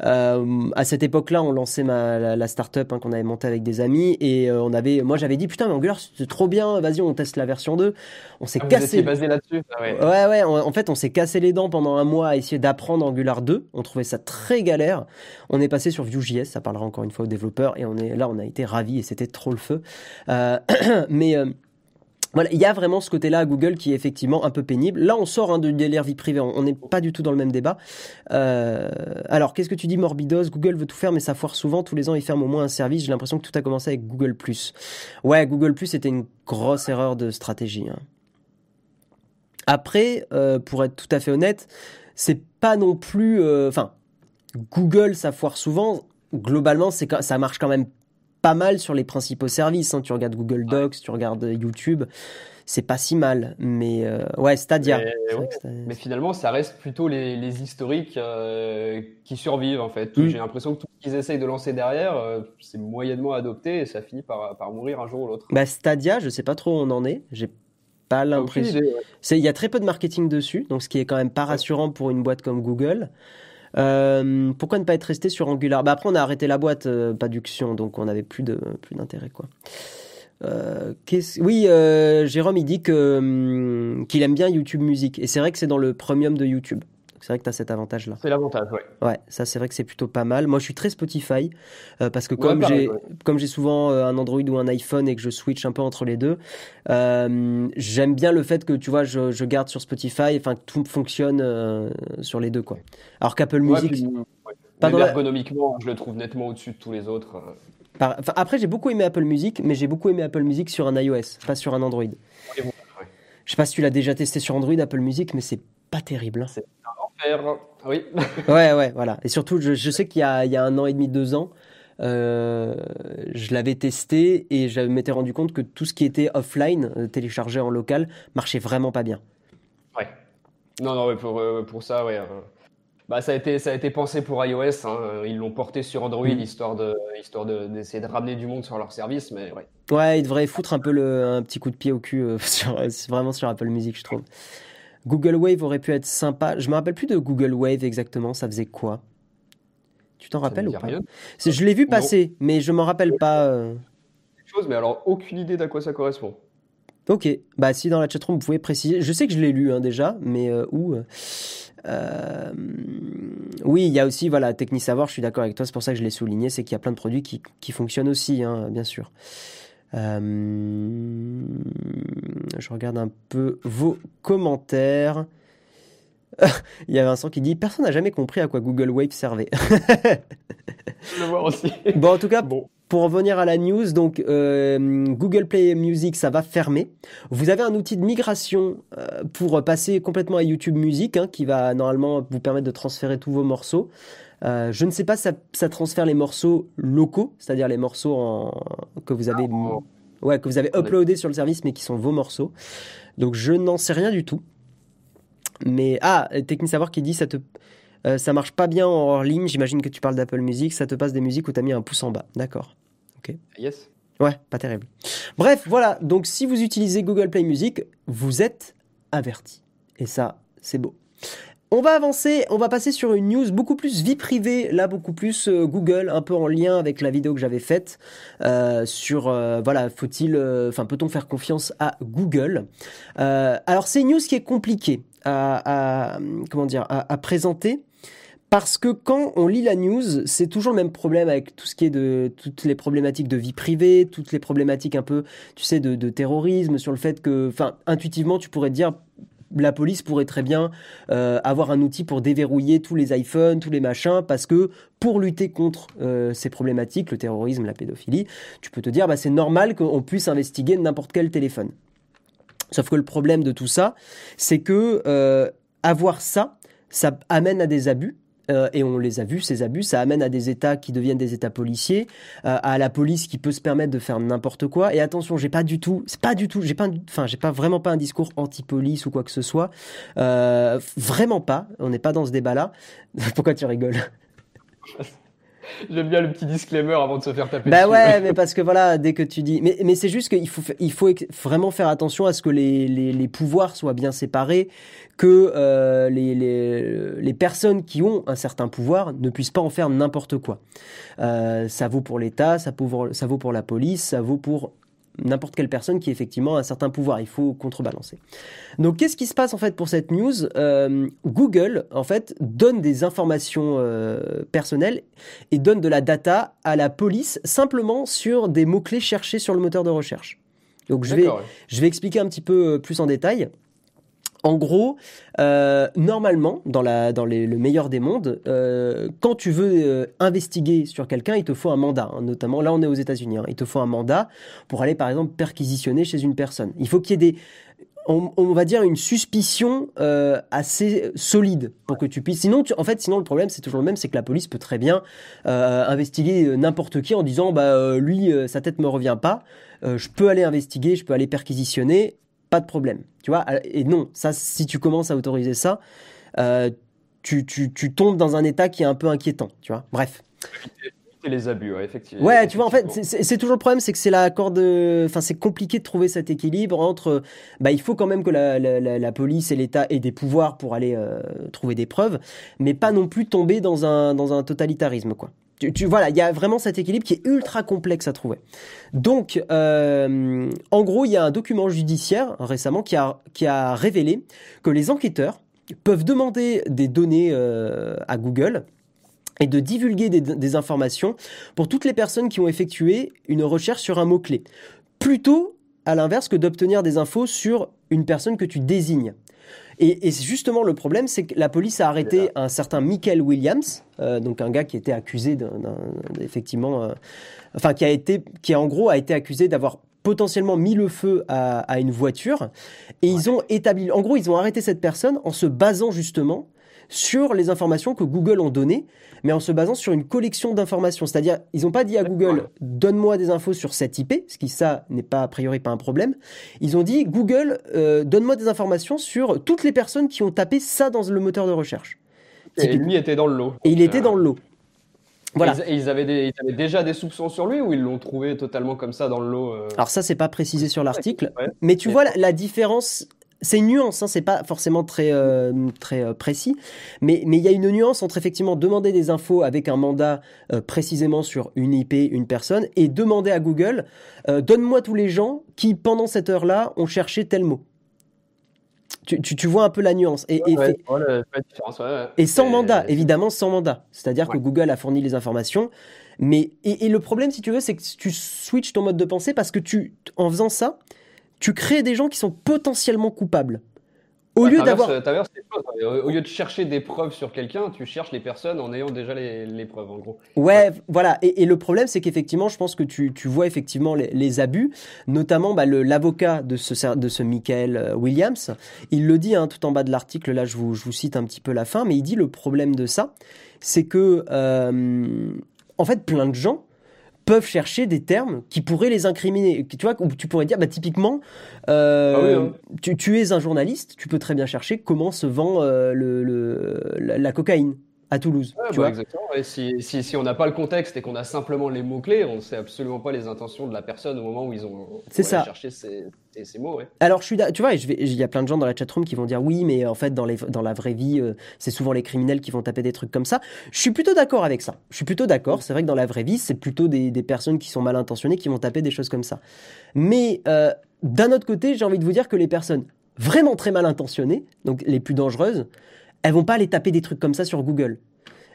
à cette époque-là, on lançait ma, la, la startup hein, qu'on avait montée avec des amis et on avait, moi, j'avais dit putain, mais Angular, c'est trop bien. Vas-y, on teste la version 2. On s'est ah, cassé. basé là-dessus. Ah ouais, ouais. ouais en fait, on s'est cassé les dents pendant un mois à essayer d'apprendre Angular 2. On trouvait ça très galère. On est passé sur Vue.js, ça parlera encore une fois aux développeurs, et on est là, on a été ravis et c'était trop le feu. Euh, (clears throat) mais euh, voilà, il y a vraiment ce côté-là à Google qui est effectivement un peu pénible. Là, on sort hein, de délire vie privée, on n'est pas du tout dans le même débat. Euh, alors, qu'est-ce que tu dis, Morbidos? Google veut tout faire, mais ça foire souvent. Tous les ans, ils ferment au moins un service. J'ai l'impression que tout a commencé avec Google Ouais, Google était une grosse erreur de stratégie. Hein. Après, pour être tout à fait honnête, c'est pas non plus. Enfin, Google, ça foire souvent. Globalement, c'est ça marche quand même pas mal sur les principaux services. Hein. Tu regardes Google Docs, tu regardes euh, YouTube, c'est pas si mal. Mais euh, ouais, Stadia. Mais, finalement, ça reste plutôt les, historiques euh, qui survivent en fait. Mm. J'ai l'impression que tout ce qu'ils essayent de lancer derrière, c'est moyennement adopté et ça finit par, par mourir un jour ou l'autre. Bah, Stadia, je sais pas trop où on en est. J'ai pas l'impression. Il y a très peu de marketing dessus, donc ce qui est quand même pas rassurant pour une boîte comme Google. Euh, pourquoi ne pas être resté sur Angular? Bah Après, on a arrêté la boîte euh, donc on n'avait plus d'intérêt. quoi. Euh, oui, Jérôme, il dit hum, qu'il aime bien YouTube Music. Et c'est vrai que c'est dans le premium de YouTube. C'est vrai que tu as cet avantage-là. C'est l'avantage, ouais. Ouais, ça c'est vrai que c'est plutôt pas mal. Moi je suis très Spotify euh, parce que comme j'ai comme j'ai souvent euh, un Android ou un iPhone et que je switch un peu entre les deux, euh, j'aime bien le fait que tu vois je, je garde sur Spotify, enfin que tout fonctionne sur les deux quoi. Alors qu'Apple Music, pas ergonomiquement, je le trouve nettement au-dessus de tous les autres. après j'ai beaucoup aimé Apple Music, mais j'ai beaucoup aimé Apple Music sur un iOS, pas sur un Android. Je sais pas si tu l'as déjà testé sur Android Apple Music, mais c'est pas terrible. Hein. Oui. (laughs) ouais, ouais, voilà. Et surtout, je, sais qu'il y, y a, un an et demi, deux ans, euh, je l'avais testé et je m'étais rendu compte que tout ce qui était offline, euh, téléchargé en local, marchait vraiment pas bien. Ouais. Non, non, pour, euh, pour ça, ouais. Bah, ça, a été, ça a été pensé pour iOS. Hein. Ils l'ont porté sur Android mm. histoire de histoire d'essayer de, ramener du monde sur leur service. Mais ouais. Ouais, ils devraient foutre un peu le, un petit coup de pied au cul (laughs) sur, vraiment sur Apple Music, je trouve. Google Wave aurait pu être sympa. Je me rappelle plus de Google Wave exactement. Ça faisait quoi? Tu t'en rappelles ou pas? Je l'ai vu passer, mais je m'en rappelle pas. Euh... Chose, mais alors aucune idée d'à quoi ça correspond. Ok, bah si dans la chatroom vous pouvez préciser. Je sais que je l'ai lu hein, déjà, mais euh, où euh, Oui, il y a aussi voilà Technisavoir. Je suis d'accord avec toi, c'est pour ça que je l'ai souligné, c'est qu'il y a plein de produits qui, qui fonctionnent aussi, hein, bien sûr. Euh, je regarde un peu vos commentaires. (laughs) Il y a Vincent qui dit Personne n'a jamais compris à quoi Google Wave servait. je le vois aussi. (laughs) Bon, en tout cas, bon. pour revenir à la news, donc euh, Google Play Music, ça va fermer. Vous avez un outil de migration euh, pour passer complètement à YouTube Music, hein, qui va normalement vous permettre de transférer tous vos morceaux. Euh, je ne sais pas si ça, transfère les morceaux locaux, c'est-à-dire les morceaux que vous avez, ah, ouais, que vous avez uploadés sur le service, mais qui sont vos morceaux. Donc je n'en sais rien du tout. Mais ah, technique savoir qui dit ça te euh, ça marche pas bien en hors ligne. J'imagine que tu parles d'Apple Music. Ça te passe des musiques où tu as mis un pouce en bas. D'accord. Ok. Yes. Ouais, pas terrible. Bref, voilà. Donc si vous utilisez Google Play Music, vous êtes averti. Et ça, c'est beau. On va avancer, on va passer sur une news beaucoup plus vie privée, là beaucoup plus euh, Google, un peu en lien avec la vidéo que j'avais faite euh, sur euh, voilà, faut-il, enfin peut-on faire confiance à Google? Alors c'est une news qui est compliquée à, comment dire à, présenter. Parce que quand on lit la news, c'est toujours le même problème avec tout ce qui est de toutes les problématiques de vie privée, toutes les problématiques un peu, tu sais, de, de terrorisme, sur le fait que, enfin, intuitivement, tu pourrais te dire la police pourrait très bien euh, avoir un outil pour déverrouiller tous les iPhones, tous les machins, parce que pour lutter contre euh, ces problématiques, le terrorisme, la pédophilie, tu peux te dire, bah, c'est normal qu'on puisse investiguer n'importe quel téléphone. Sauf que le problème de tout ça, c'est que euh, avoir ça, ça amène à des abus euh, et on les a vus, ces abus, ça amène à des États qui deviennent des États policiers, euh, à la police qui peut se permettre de faire n'importe quoi. Et attention, j'ai pas du tout, c'est pas du tout, j'ai pas, enfin, j'ai pas vraiment pas un discours anti-police ou quoi que ce soit, euh, vraiment pas. On n'est pas dans ce débat-là. (laughs) Pourquoi tu rigoles? (laughs) (laughs) J'aime bien le petit disclaimer avant de se faire taper. Bah ouais, (laughs) mais parce que voilà, dès que tu dis, mais, mais c'est juste qu'il faut, il faut vraiment faire attention à ce que les, les, les pouvoirs soient bien séparés, que euh, les, les, les, personnes qui ont un certain pouvoir ne puissent pas en faire n'importe quoi. Euh, ça vaut pour l'État, ça, ça vaut pour la police, ça vaut pour n'importe quelle personne qui effectivement a un certain pouvoir. Il faut contrebalancer. Donc qu'est-ce qui se passe en fait pour cette news? Euh, Google en fait donne des informations euh, personnelles et donne de la data à la police simplement sur des mots clés cherchés sur le moteur de recherche. Donc je vais je vais expliquer un petit peu euh, plus en détail. En gros, euh, normalement, dans, le meilleur des mondes, euh, quand tu veux euh, investiguer sur quelqu'un, il te faut un mandat. Hein. notamment, là, on est aux États-Unis. Hein. il te faut un mandat pour aller, par exemple, perquisitionner chez une personne. Il faut qu'il y ait des, on, va dire une suspicion assez solide pour que tu puisses. Sinon, en fait, sinon le problème c'est toujours le même, c'est que la police peut très bien investiguer n'importe qui en disant bah lui sa tête me revient pas, je peux aller investiguer, je peux aller perquisitionner pas de problème. Tu vois Et non, ça, si tu commences à autoriser ça, euh, tu, tu, tu, tombes dans un état qui est un peu inquiétant. Tu vois Bref. les abus, ouais, effectivement. Ouais, tu vois, en fait, c'est toujours le problème, c'est que c'est la corde. Enfin, c'est compliqué de trouver cet équilibre entre. Bah, il faut quand même que la, la, la, police et l'État aient des pouvoirs pour aller euh, trouver des preuves, mais pas non plus tomber dans un, dans un totalitarisme, quoi. Voilà, il y a vraiment cet équilibre qui est ultra complexe à trouver. Donc, euh, en gros, il y a un document judiciaire récemment qui a, révélé que les enquêteurs peuvent demander des données euh, à Google et de divulguer des, des, informations pour toutes les personnes qui ont effectué une recherche sur un mot-clé. Plutôt à l'inverse que d'obtenir des infos sur une personne que tu désignes. Et, et justement, le problème, c'est que la police a arrêté un certain Michael Williams, euh, donc un gars qui était accusé d'un, effectivement, euh, enfin qui a été, qui en gros a été accusé d'avoir potentiellement mis le feu à, à une voiture. Et ils ont établi, en gros, ils ont arrêté cette personne en se basant justement sur les informations que Google ont données, mais en se basant sur une collection d'informations. C'est-à-dire, ils n'ont pas dit à Google, donne-moi des infos sur cette IP, ce qui, ça, n'est pas a priori pas un problème. Ils ont dit, Google, euh, donne-moi des informations sur toutes les personnes qui ont tapé ça dans le moteur de recherche. Et lui était dans le lot. Et il était dans le lot. Voilà. Et ils, avaient des, ils, avaient déjà des soupçons sur lui ou ils l'ont trouvé totalement comme ça dans le lot euh Alors ça, c'est pas précisé sur l'article, mais tu vois la, différence c'est une nuance, hein, c'est pas forcément très euh, très euh, précis, mais mais il y a une nuance entre effectivement demander des infos avec un mandat euh, précisément sur une IP, une personne, et demander à Google donne-moi tous les gens qui pendant cette heure-là ont cherché tel mot. Tu, tu, tu, vois un peu la nuance. Et, et, et sans mandat, évidemment sans mandat. C'est-à-dire que Google a fourni les informations. Mais, et, et le problème, si tu veux, c'est que tu switches ton mode de pensée parce que tu, en faisant ça, tu crées des gens qui sont potentiellement coupables. Au lieu d'avoir. Au lieu de chercher des preuves sur quelqu'un, tu cherches les personnes en ayant déjà les, preuves, en gros. Ouais, voilà. Et, le problème, c'est qu'effectivement, je pense que tu, vois effectivement les, abus, notamment bah, l'avocat de ce, de ce Michael euh, Williams. Il le dit hein, tout en bas de l'article, là, je vous, je vous cite un petit peu la fin, mais il dit le problème de ça, c'est que, euh, en fait, plein de gens peuvent chercher des termes qui pourraient les incriminer. Tu vois, tu pourrais dire, bah, typiquement, euh, ah hein. tu, tu, es un journaliste, tu peux très bien chercher comment se vend euh, le, la, cocaïne à Toulouse. tu bah, vois exactement. si, si, si, on n'a pas le contexte et qu'on a simplement les mots-clés, on ne sait absolument pas les intentions de la personne au moment où ils ont cherché ces, ces, mots. Ouais. Alors, je suis tu vois, il y a plein de gens dans la chatroom qui vont dire oui, mais en fait, dans, les, dans la vraie vie, euh, c'est souvent les criminels qui vont taper des trucs comme ça. Je suis plutôt d'accord avec ça. Je suis plutôt d'accord. C'est vrai que dans la vraie vie, c'est plutôt des, des, personnes qui sont mal intentionnées qui vont taper des choses comme ça. Mais euh, d'un autre côté, j'ai envie de vous dire que les personnes vraiment très mal intentionnées, donc les plus dangereuses, elles vont pas aller taper des trucs comme ça sur Google.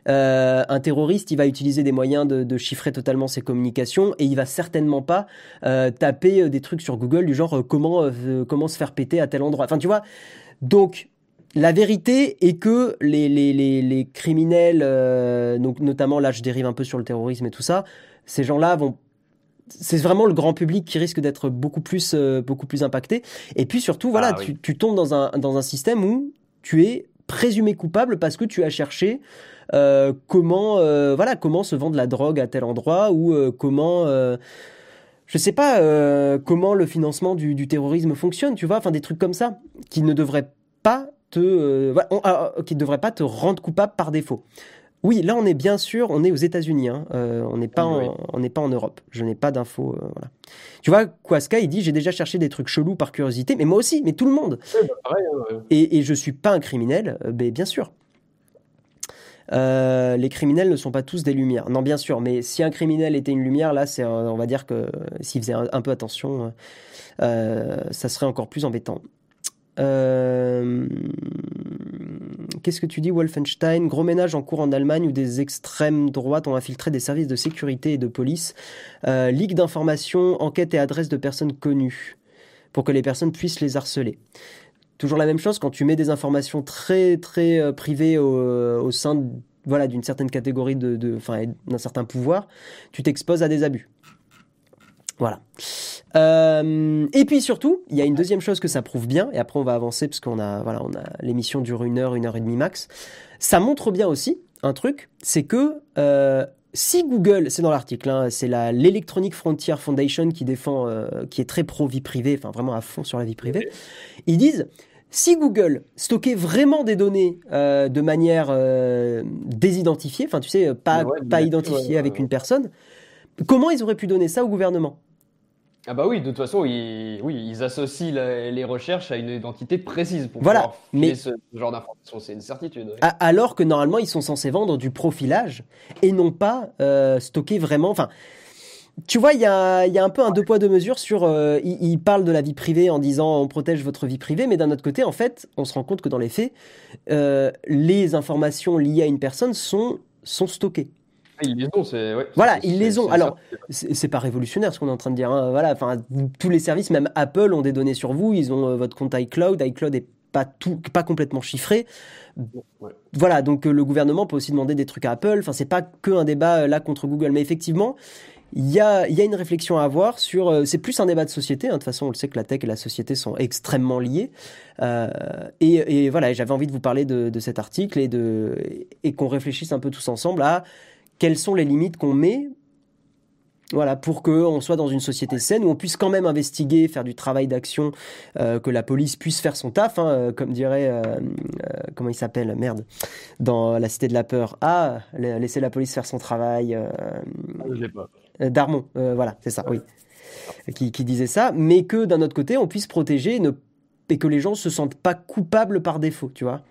Euh, un terroriste, il va utiliser des moyens de, chiffrer totalement ses communications et il va certainement pas euh, taper euh, des trucs sur Google du genre comment comment se faire péter à tel endroit. Enfin, tu vois. Donc la vérité est que les, les, les, criminels, donc notamment là je dérive un peu sur le terrorisme et tout ça, ces gens-là vont c'est vraiment le grand public qui risque d'être beaucoup plus beaucoup plus impacté et puis surtout voilà ah tu, tu, tombes dans un dans un système où tu es présumé coupable parce que tu as cherché euh, comment euh, voilà comment se vendre la drogue à tel endroit ou euh, comment je sais pas comment le financement du, terrorisme fonctionne tu vois enfin des trucs comme ça qui ne devraient pas te ah, qui devraient pas te rendre coupable par défaut Oui, là on est bien sûr, on est aux États-Unis, hein. on n'est pas, on n'est pas en Europe. Je n'ai pas d'infos. voilà. Tu vois, Kwaska, il dit j'ai déjà cherché des trucs chelous par curiosité, mais moi aussi, mais tout le monde. Bah, hein, et, et je suis pas un criminel, mais bien sûr. Euh, les criminels ne sont pas tous des lumières. Non, bien sûr, mais si un criminel était une lumière, là, c'est, on va dire que s'il faisait un, peu attention, euh, ça serait encore plus embêtant. Euh, qu'est-ce que tu dis, Wolfenstein? Gros ménage en cours en Allemagne où des extrêmes droites ont infiltré des services de sécurité et de police. ligue d'informations, enquête et adresse de personnes connues pour que les personnes puissent les harceler toujours la même chose quand tu mets des informations très très euh, privées au, sein voilà d'une certaine catégorie de, d'un certain pouvoir, tu t'exposes à des abus. Voilà. Euh, et puis surtout, il y a une deuxième chose que ça prouve bien, et après on va avancer parce qu'on a voilà, on a l'émission dure une heure, une heure et demie max. Ça montre bien aussi un truc, c'est que euh, si Google, c'est dans l'article, hein, c'est la l'Electronic Frontier Foundation qui défend, qui est très pro vie privée, enfin vraiment à fond sur la vie privée, ils disent si Google stockait vraiment des données euh, de manière euh, désidentifiée, enfin tu sais, pas, pas identifiée avec une personne, comment ils auraient pu donner ça au gouvernement? Ah bah oui, de toute façon, ils, oui, ils associent les recherches à une identité précise pour voilà, mais ce genre d'information, c'est une certitude. Alors que normalement, ils sont censés vendre du profilage et non pas euh, stocker vraiment. Enfin, tu vois, il y a, un peu un deux poids deux mesures sur. Euh, il, parle de la vie privée en disant on protège votre vie privée, mais d'un autre côté, en fait, on se rend compte que dans les faits, euh, les informations liées à une personne sont, sont stockées. Ils les ont, c'est. voilà, ils les ont. Alors, c'est pas révolutionnaire ce qu'on est en train de dire. Hein. Voilà, enfin, tous les services, même Apple, ont des données sur vous. Ils ont euh, votre compte iCloud. iCloud est pas tout, pas complètement chiffré. Voilà, donc le gouvernement peut aussi demander des trucs à Apple. Enfin, c'est pas que un débat là contre Google, mais effectivement, il y a, une réflexion à avoir sur. Euh, c'est plus un débat de société. Hein. De toute façon, on le sait que la tech et la société sont extrêmement liées. Euh, et, voilà, j'avais envie de vous parler de, cet article et, de, et qu'on réfléchisse un peu tous ensemble à quelles sont les limites qu'on met. Voilà, pour qu'on soit dans une société saine où on puisse quand même investiguer, faire du travail d'action, euh, que la police puisse faire son taf, hein, comme dirait, comment il s'appelle, merde, dans La Cité de la Peur. Ah, laisser la police faire son travail. Je sais pas. Euh, Darmon, euh, voilà, c'est ça, oui, qui, disait ça, mais que d'un autre côté, on puisse protéger et que les gens se sentent pas coupables par défaut, tu vois.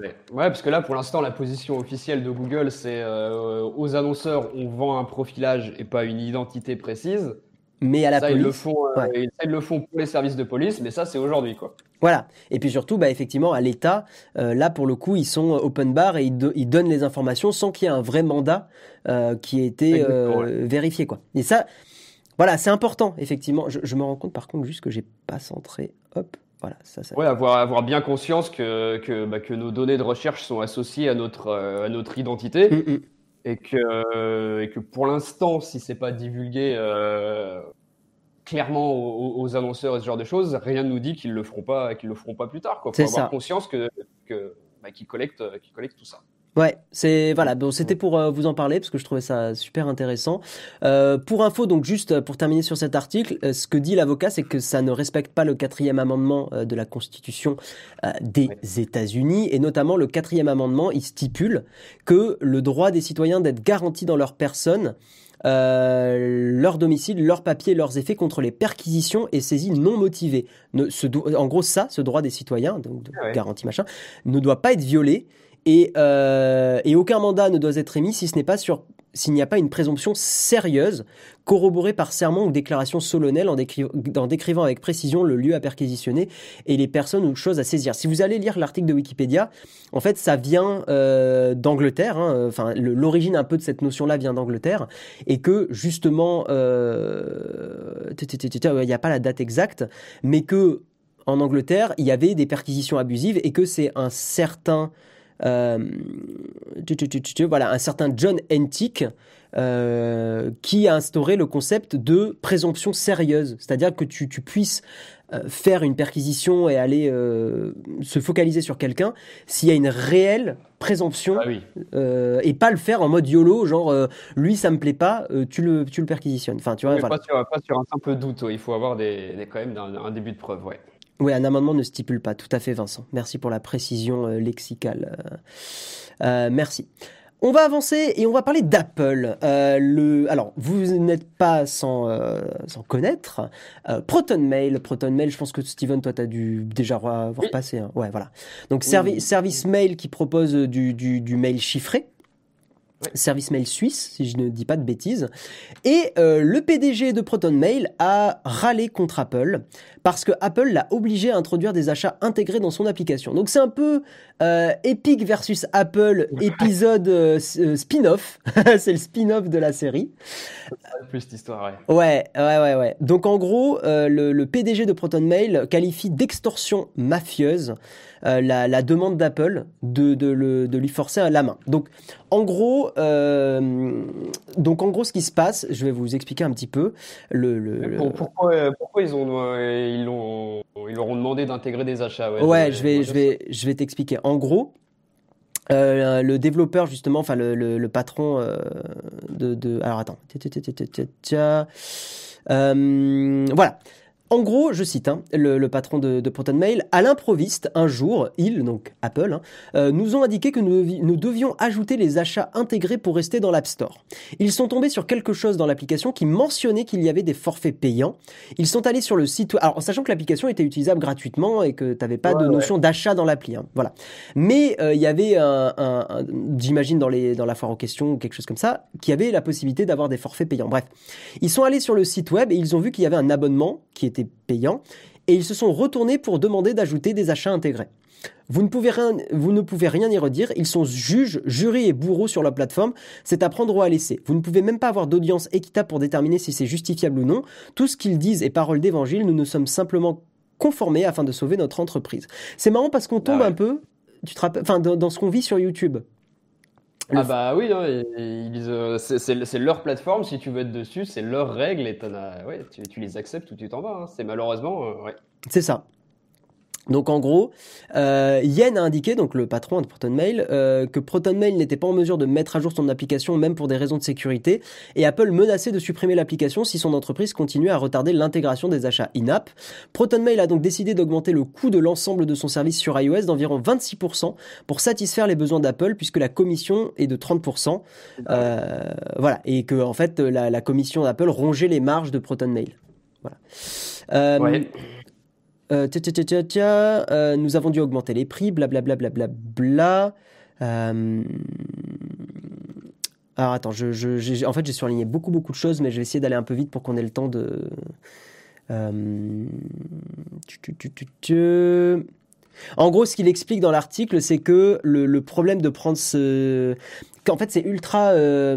Ouais. parce que là, pour l'instant, la position officielle de Google, c'est euh, aux annonceurs, on vend un profilage et pas une identité précise. Mais à la police, ils le, font, ils le font pour les services de police, mais ça, c'est aujourd'hui, quoi. Voilà. Et puis surtout, bah, effectivement, à l'État, euh, là, pour le coup, ils sont open bar et ils, donnent les informations sans qu'il y ait un vrai mandat euh, qui ait été euh, vérifié. Quoi. Et ça, voilà, c'est important, effectivement. Je, me rends compte, par contre, juste que j'ai pas centré. Hop. Voilà, ça, ça... Ouais, avoir, avoir bien conscience que, que, bah, que, nos données de recherche sont associées à notre, à notre identité. Mm, mm. Et, que, et que pour l'instant, si c'est pas divulgué clairement aux, annonceurs et ce genre de choses, rien ne nous dit qu'ils le feront pas, qu'ils le feront pas plus tard. Il faut avoir conscience que, que bah, qu'ils collectent, qu'ils collectent tout ça. Ouais, c'est voilà. Bon, c'était pour euh, vous en parler parce que je trouvais ça super intéressant. Euh, pour info, donc juste pour terminer sur cet article, euh, ce que dit l'avocat, c'est que ça ne respecte pas le quatrième amendement de la Constitution des États-Unis et notamment le quatrième amendement, il stipule que le droit des citoyens d'être garantis dans leur personne euh, leur domicile, leurs papiers, leurs effets contre les perquisitions et saisies non motivées. en gros, ça, ce droit des citoyens, donc de ah garantie machin, ne doit pas être violé et, euh, et aucun mandat ne doit être émis si ce n'est pas sur s'il n'y a pas une présomption sérieuse, corroborée par serment ou déclaration solennelle en, décrivant avec précision le lieu à perquisitionner et les personnes ou choses à saisir. Si vous allez lire l'article de Wikipédia, en fait, ça vient euh, d'Angleterre. Hein, enfin, l'origine un peu de cette notion-là vient d'Angleterre et que justement, euh, il n'y a pas la date exacte, mais que en Angleterre, il y avait des perquisitions abusives et que c'est un certain euh, voilà, un certain John Entick euh, qui a instauré le concept de présomption sérieuse, c'est-à-dire que tu, puisses euh, faire une perquisition et aller se focaliser sur quelqu'un s'il y a une réelle présomption ah et pas le faire en mode YOLO, genre lui ça me plaît pas, tu, le, tu le perquisitionnes. Enfin, tu vois, pas, sur, un simple doute, il faut avoir des, quand même un, début de preuve. Ouais. Oui, un amendement ne stipule pas. Tout à fait, Vincent. Merci pour la précision euh, lexicale. Euh, euh, merci. On va avancer et on va parler d'Apple. Euh, le, alors, vous n'êtes pas sans, euh, sans connaître euh, Proton Mail. Proton Mail, je pense que Steven, toi, tu as dû déjà voir passer. Hein. Ouais, voilà. Donc, service mail qui propose du, du, du mail chiffré service mail suisse, si je ne dis pas de bêtises. Et euh, le PDG de ProtonMail a râlé contre Apple parce que Apple l'a obligé à introduire des achats intégrés dans son application. Donc c'est un peu euh, Epic versus Apple épisode euh, spin-off. (laughs) c'est le spin-off de la série. Plus d'histoire, ouais. Ouais, ouais, ouais, ouais. Donc en gros, le, le, PDG de ProtonMail qualifie d'extorsion mafieuse euh, la, demande d'Apple de, de, lui forcer la main. Donc, en gros, euh, donc en gros, ce qui se passe, je vais vous expliquer un petit peu. Le, Pourquoi, pourquoi, ils ont ils, ils leur ont demandé d'intégrer des achats Ouais, je vais je vais je vais t'expliquer. En gros. Euh, le développeur justement, enfin le, patron de, de, alors attends, voilà, en gros, je cite hein, le, patron de, de ProtonMail, à l'improviste, un jour, ils, donc Apple, hein, euh, nous ont indiqué que nous, nous, devions ajouter les achats intégrés pour rester dans l'App Store. Ils sont tombés sur quelque chose dans l'application qui mentionnait qu'il y avait des forfaits payants. Ils sont allés sur le site, alors en sachant que l'application était utilisable gratuitement et que tu n'avais pas de notion d'achat dans l'appli. Hein, voilà. Mais euh, il y avait un, un, j'imagine dans, les, dans la foire aux questions ou quelque chose comme ça, qui avait la possibilité d'avoir des forfaits payants. Bref, ils sont allés sur le site web et ils ont vu qu'il y avait un abonnement qui était payant, et ils se sont retournés pour demander d'ajouter des achats intégrés. Vous ne, pouvez rien, vous ne pouvez rien y redire, ils sont juges, jurys et bourreaux sur la plateforme, c'est à prendre ou à laisser. Vous ne pouvez même pas avoir d'audience équitable pour déterminer si c'est justifiable ou non. Tout ce qu'ils disent est parole d'évangile, nous nous sommes simplement conformés afin de sauver notre entreprise. C'est marrant parce qu'on tombe ah un peu, tu te rappelles, enfin, dans ce qu'on vit sur YouTube. Ah bah oui, euh, c'est leur plateforme, si tu veux être dessus, c'est leurs règles et ouais, tu, tu, les acceptes ou tu t'en vas. Hein. C'est malheureusement, euh, ouais. C'est ça. Donc en gros, euh, Yen a indiqué, donc le patron de ProtonMail, euh, que ProtonMail n'était pas en mesure de mettre à jour son application même pour des raisons de sécurité, et Apple menaçait de supprimer l'application si son entreprise continuait à retarder l'intégration des achats in-app. ProtonMail a donc décidé d'augmenter le coût de l'ensemble de son service sur iOS d'environ 26% pour satisfaire les besoins d'Apple, puisque la commission est de 30%. Euh, voilà, et que en fait la, la commission d'Apple rongeait les marges de ProtonMail. Voilà. Euh, ouais. Euh, euh, nous avons dû augmenter les prix, blablabla. Bla, euh, alors attends, je, en fait j'ai surligné beaucoup beaucoup de choses, mais je vais essayer d'aller un peu vite pour qu'on ait le temps de... En gros, ce qu'il explique dans l'article, c'est que le, problème de prendre ce... Qu'en fait, c'est ultra... Euh,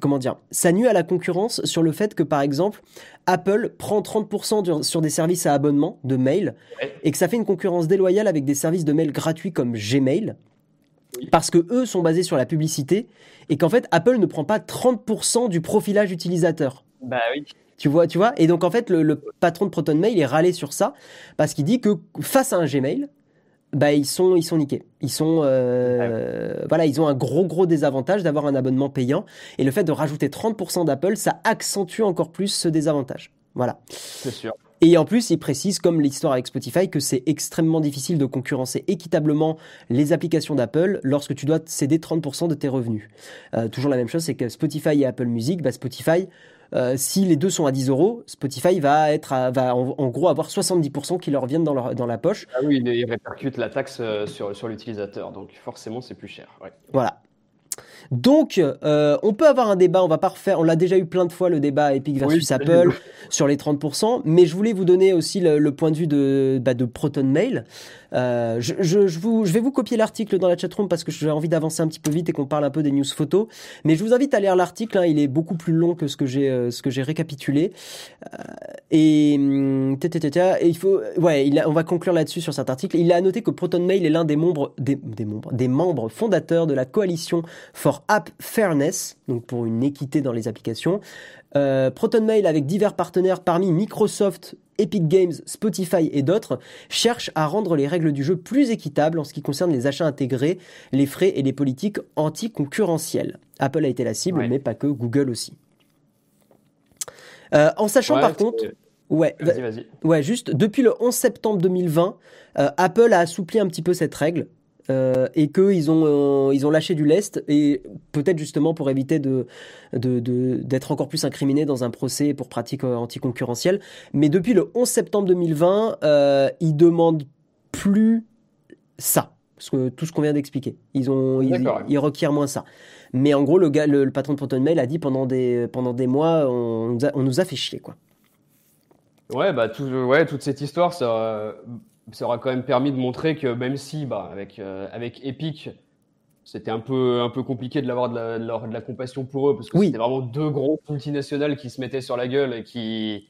comment dire Ça nuit à la concurrence sur le fait que, par exemple, Apple prend 30% sur des services à abonnement de mail et que ça fait une concurrence déloyale avec des services de mail gratuits comme Gmail. Parce que eux sont basés sur la publicité et qu'en fait Apple ne prend pas 30% du profilage utilisateur. Bah oui. Tu vois, tu vois? Et donc en fait, le, patron de ProtonMail est râlé sur ça parce qu'il dit que face à un Gmail, bah ils sont ils sont niqués. Ils sont euh, ah voilà, ils ont un gros gros désavantage d'avoir un abonnement payant et le fait de rajouter 30% d'Apple, ça accentue encore plus ce désavantage. Voilà. C'est sûr. Et en plus, il précise, comme l'histoire avec Spotify, que c'est extrêmement difficile de concurrencer équitablement les applications d'Apple lorsque tu dois céder 30% de tes revenus. Euh, toujours la même chose, c'est que Spotify et Apple Music, bah Spotify, euh, si les deux sont à 10 euros, Spotify va être va en, gros avoir 70% qui leur viennent dans, leur, dans la poche. Ah oui, ils répercutent la taxe euh, sur, sur l'utilisateur, donc forcément c'est plus cher. Voilà. Donc, euh, on peut avoir un débat, on va pas refaire, on l'a déjà eu plein de fois le débat Epic versus Apple sur les 30%, mais je voulais vous donner aussi le, point de vue de, bah, de Proton Mail. Euh, je, je, vous, je vais vous copier l'article dans la chatroom parce que j'ai envie d'avancer un petit peu vite et qu'on parle un peu des news photos. Mais je vous invite à lire l'article, hein, il est beaucoup plus long que ce que j'ai euh, ce que j'ai récapitulé. Euh, et, hum, et il faut, ouais, on va conclure là-dessus sur cet article. Il a noté que Proton Mail est l'un des membres des, membres des membres fondateurs de la coalition for App Fairness, donc pour une équité dans les applications. Euh, ProtonMail, avec divers partenaires parmi Microsoft, Epic Games, Spotify et d'autres, cherche à rendre les règles du jeu plus équitables en ce qui concerne les achats intégrés, les frais et les politiques anticoncurrentielles. Apple a été la cible, mais pas que, Google aussi. Euh, en sachant par contre... Ouais, vas-y, vas-y. ouais, juste depuis le 11 septembre 2020, euh, Apple a assoupli un petit peu cette règle. Euh, et qu'ils ont, euh, ils ont lâché du lest, et peut-être justement pour éviter de, d'être encore plus incriminés dans un procès pour pratique anticoncurrentielle. Mais depuis le 11 septembre 2020, ils demandent plus ça. Parce que tout ce qu'on vient d'expliquer, ils ont, ils, requièrent moins ça. Mais en gros, le gars, le, patron de ProtonMail a dit pendant des, pendant des mois, on, on nous a fait chier, quoi. Ouais, bah tout, ouais, toute cette histoire, ça, ça aura quand même permis de montrer que même si, bah, avec, euh, avec Epic, c'était un peu, un peu compliqué de, l'avoir de, la, de, la, compassion pour eux, parce que c'était vraiment deux grosses multinationales qui se mettaient sur la gueule et qui,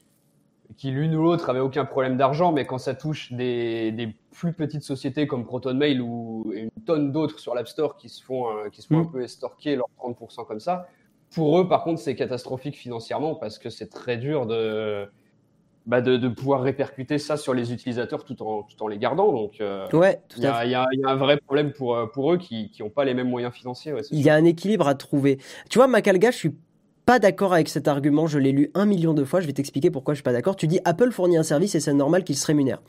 qui l'une ou l'autre avait aucun problème d'argent, mais quand ça touche des, des, plus petites sociétés comme ProtonMail ou une tonne d'autres sur l'App Store qui se font, euh, qui se font un mm. peu estorquer leurs 30% comme ça, pour eux, par contre, c'est catastrophique financièrement parce que c'est très dur de bah de, pouvoir répercuter ça sur les utilisateurs tout en, tout en les gardant. Donc, euh, ouais, il y, y, a un vrai problème pour, euh, pour eux qui n'ont pas les mêmes moyens financiers. il y a un équilibre à trouver. Tu vois, Macalga, je suis pas d'accord avec cet argument. Je l'ai lu un million de fois. Je vais t'expliquer pourquoi je suis pas d'accord. Tu dis Apple fournit un service et c'est normal qu'il se rémunère.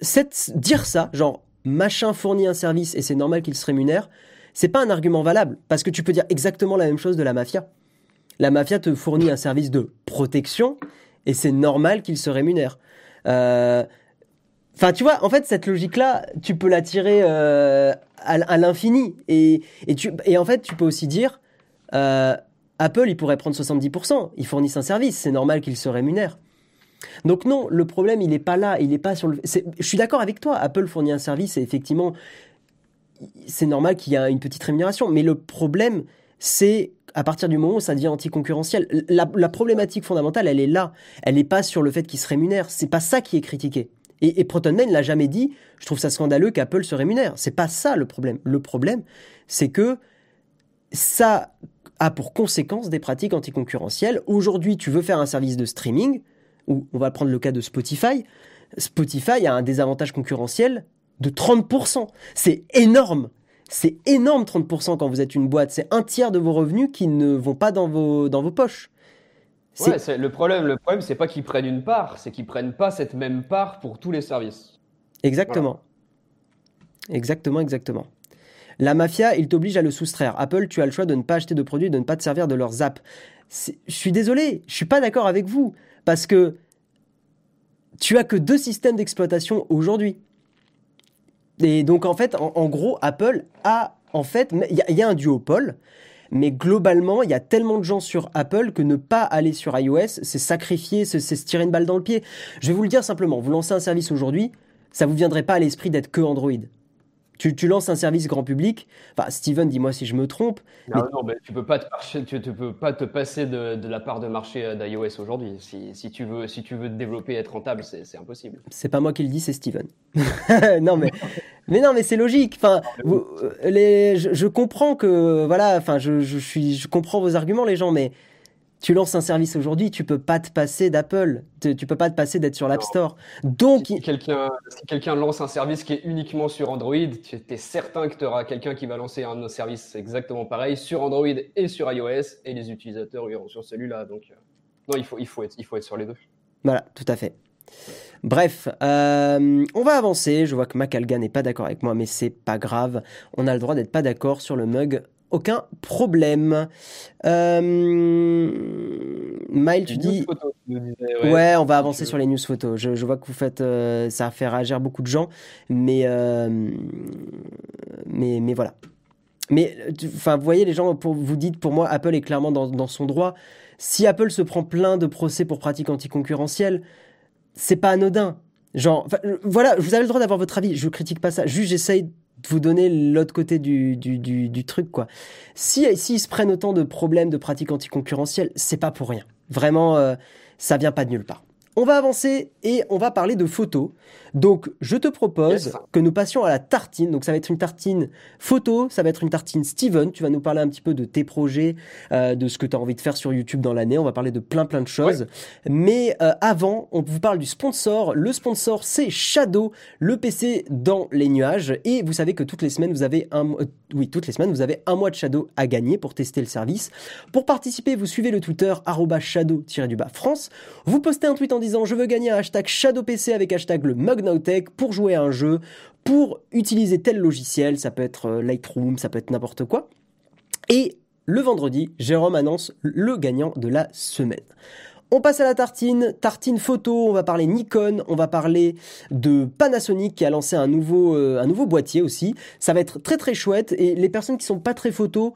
Cette, dire ça, genre machin fournit un service et c'est normal qu'il se rémunère, c'est pas un argument valable parce que tu peux dire exactement la même chose de la mafia. La mafia te fournit un service de protection et c'est normal qu'il se rémunère. Euh, enfin, tu vois, en fait, cette logique-là, tu peux la tirer euh, à, l'infini. Et en fait, tu peux aussi dire, euh, Apple, il pourrait prendre 70%. Ils fournissent un service, c'est normal qu'ils se rémunèrent. Donc non, le problème, il n'est pas là. Il n'est pas sur le. Je suis d'accord avec toi. Apple fournit un service et effectivement, c'est normal qu'il y ait une petite rémunération. Mais le problème, c'est à partir du moment où ça devient anticoncurrentiel. La, problématique fondamentale, elle est là. Elle n'est pas sur le fait qu'il se rémunère. C'est pas ça qui est critiqué. Et, et l'a jamais dit. Je trouve ça scandaleux qu'Apple se rémunère. C'est pas ça le problème. Le problème, c'est que ça a pour conséquence des pratiques anticoncurrentielles. Aujourd'hui, tu veux faire un service de streaming, ou on va prendre le cas de Spotify. Spotify a un désavantage concurrentiel de 30%. C'est énorme. C'est énorme 30% quand vous êtes une boîte. C'est un tiers de vos revenus qui ne vont pas dans vos, dans vos poches. Ouais, le problème, le problème, c'est pas qu'ils prennent une part, c'est qu'ils prennent pas cette même part pour tous les services. Exactement. Exactement, exactement. La mafia, il t'oblige à le soustraire. Apple, tu as le choix de ne pas acheter de produits, de ne pas te servir de leurs apps. Je suis désolé, je suis pas d'accord avec vous parce que tu as que deux systèmes d'exploitation aujourd'hui. Et donc en fait, en, gros, Apple a en fait, il y, a un duopole, mais globalement, il y a tellement de gens sur Apple que ne pas aller sur iOS, c'est sacrifier, c'est se tirer une balle dans le pied. Je vais vous le dire simplement, vous lancez un service aujourd'hui, ça vous viendrait pas à l'esprit d'être que Android. Tu, lances un service grand public. Enfin, Steven, dis-moi si je me trompe. Non, non, mais tu peux pas te, tu, peux pas te passer de, la part de marché euh, d'iOS aujourd'hui. Si, tu veux, si tu veux te développer et être rentable, c'est impossible. C'est pas moi qui le dis, c'est Steven. (laughs) non, mais, mais non, mais c'est logique. Enfin, vous, euh, les, je, comprends que, voilà, enfin, je, je, suis, je comprends vos arguments, les gens, mais tu lances un service aujourd'hui, tu peux pas te passer d'Apple, tu, peux pas te passer d'être sur l'App Store. Donc, si quelqu'un si quelqu'un lance un service qui est uniquement sur Android, tu es certain que tu auras quelqu'un qui va lancer un service exactement pareil sur Android et sur iOS, et les utilisateurs iront sur celui-là. Donc, euh, non, il faut, il, faut être, il faut être sur les deux. Voilà, tout à fait. Bref, euh, on va avancer. Je vois que Macalga n'est pas d'accord avec moi, mais c'est pas grave. On a le droit d'être pas d'accord sur le mug aucun problème. Euh, Mile, tu dis. ouais. on va avancer sur les news photos. Je, vois que vous faites. Euh, ça a fait réagir beaucoup de gens. Mais, euh, mais, mais voilà. Mais enfin, vous voyez, les gens, pour, vous dites, pour moi, Apple est clairement dans, dans son droit. Si Apple se prend plein de procès pour pratiques anticoncurrentielles, c'est pas anodin. Genre, voilà, vous avez le droit d'avoir votre avis. Je critique pas ça. Juste, j'essaye vous donner l'autre côté du, du, truc, quoi. Si, si ils se prennent autant de problèmes de pratiques anticoncurrentielles, c'est pas pour rien. Vraiment, euh, ça vient pas de nulle part. On va avancer et on va parler de photos. Donc, je te propose que nous passions à la tartine. Donc, ça va être une tartine photo, ça va être une tartine Steven. Tu vas nous parler un petit peu de tes projets, euh, de ce que tu as envie de faire sur YouTube dans l'année. On va parler de plein plein de choses. Mais euh, avant, on vous parle du sponsor. Le sponsor, c'est Shadow, le PC dans les nuages. Et vous savez que toutes les semaines, vous avez un, euh, oui, toutes les semaines, vous avez un mois de Shadow à gagner pour tester le service. Pour participer, vous suivez le Twitter shadow-du-bas France. Vous postez un tweet en disant je veux gagner un hashtag ShadowPC avec hashtag le MugNowTech pour jouer à un jeu, pour utiliser tel logiciel, ça peut être euh, Lightroom, ça peut être n'importe quoi. Et le vendredi, Jérôme annonce le gagnant de la semaine. On passe à la tartine, tartine photo, on va parler Nikon, on va parler de Panasonic qui a lancé un nouveau, euh, un nouveau boîtier aussi. Ça va être très très chouette et les personnes qui sont pas très photos,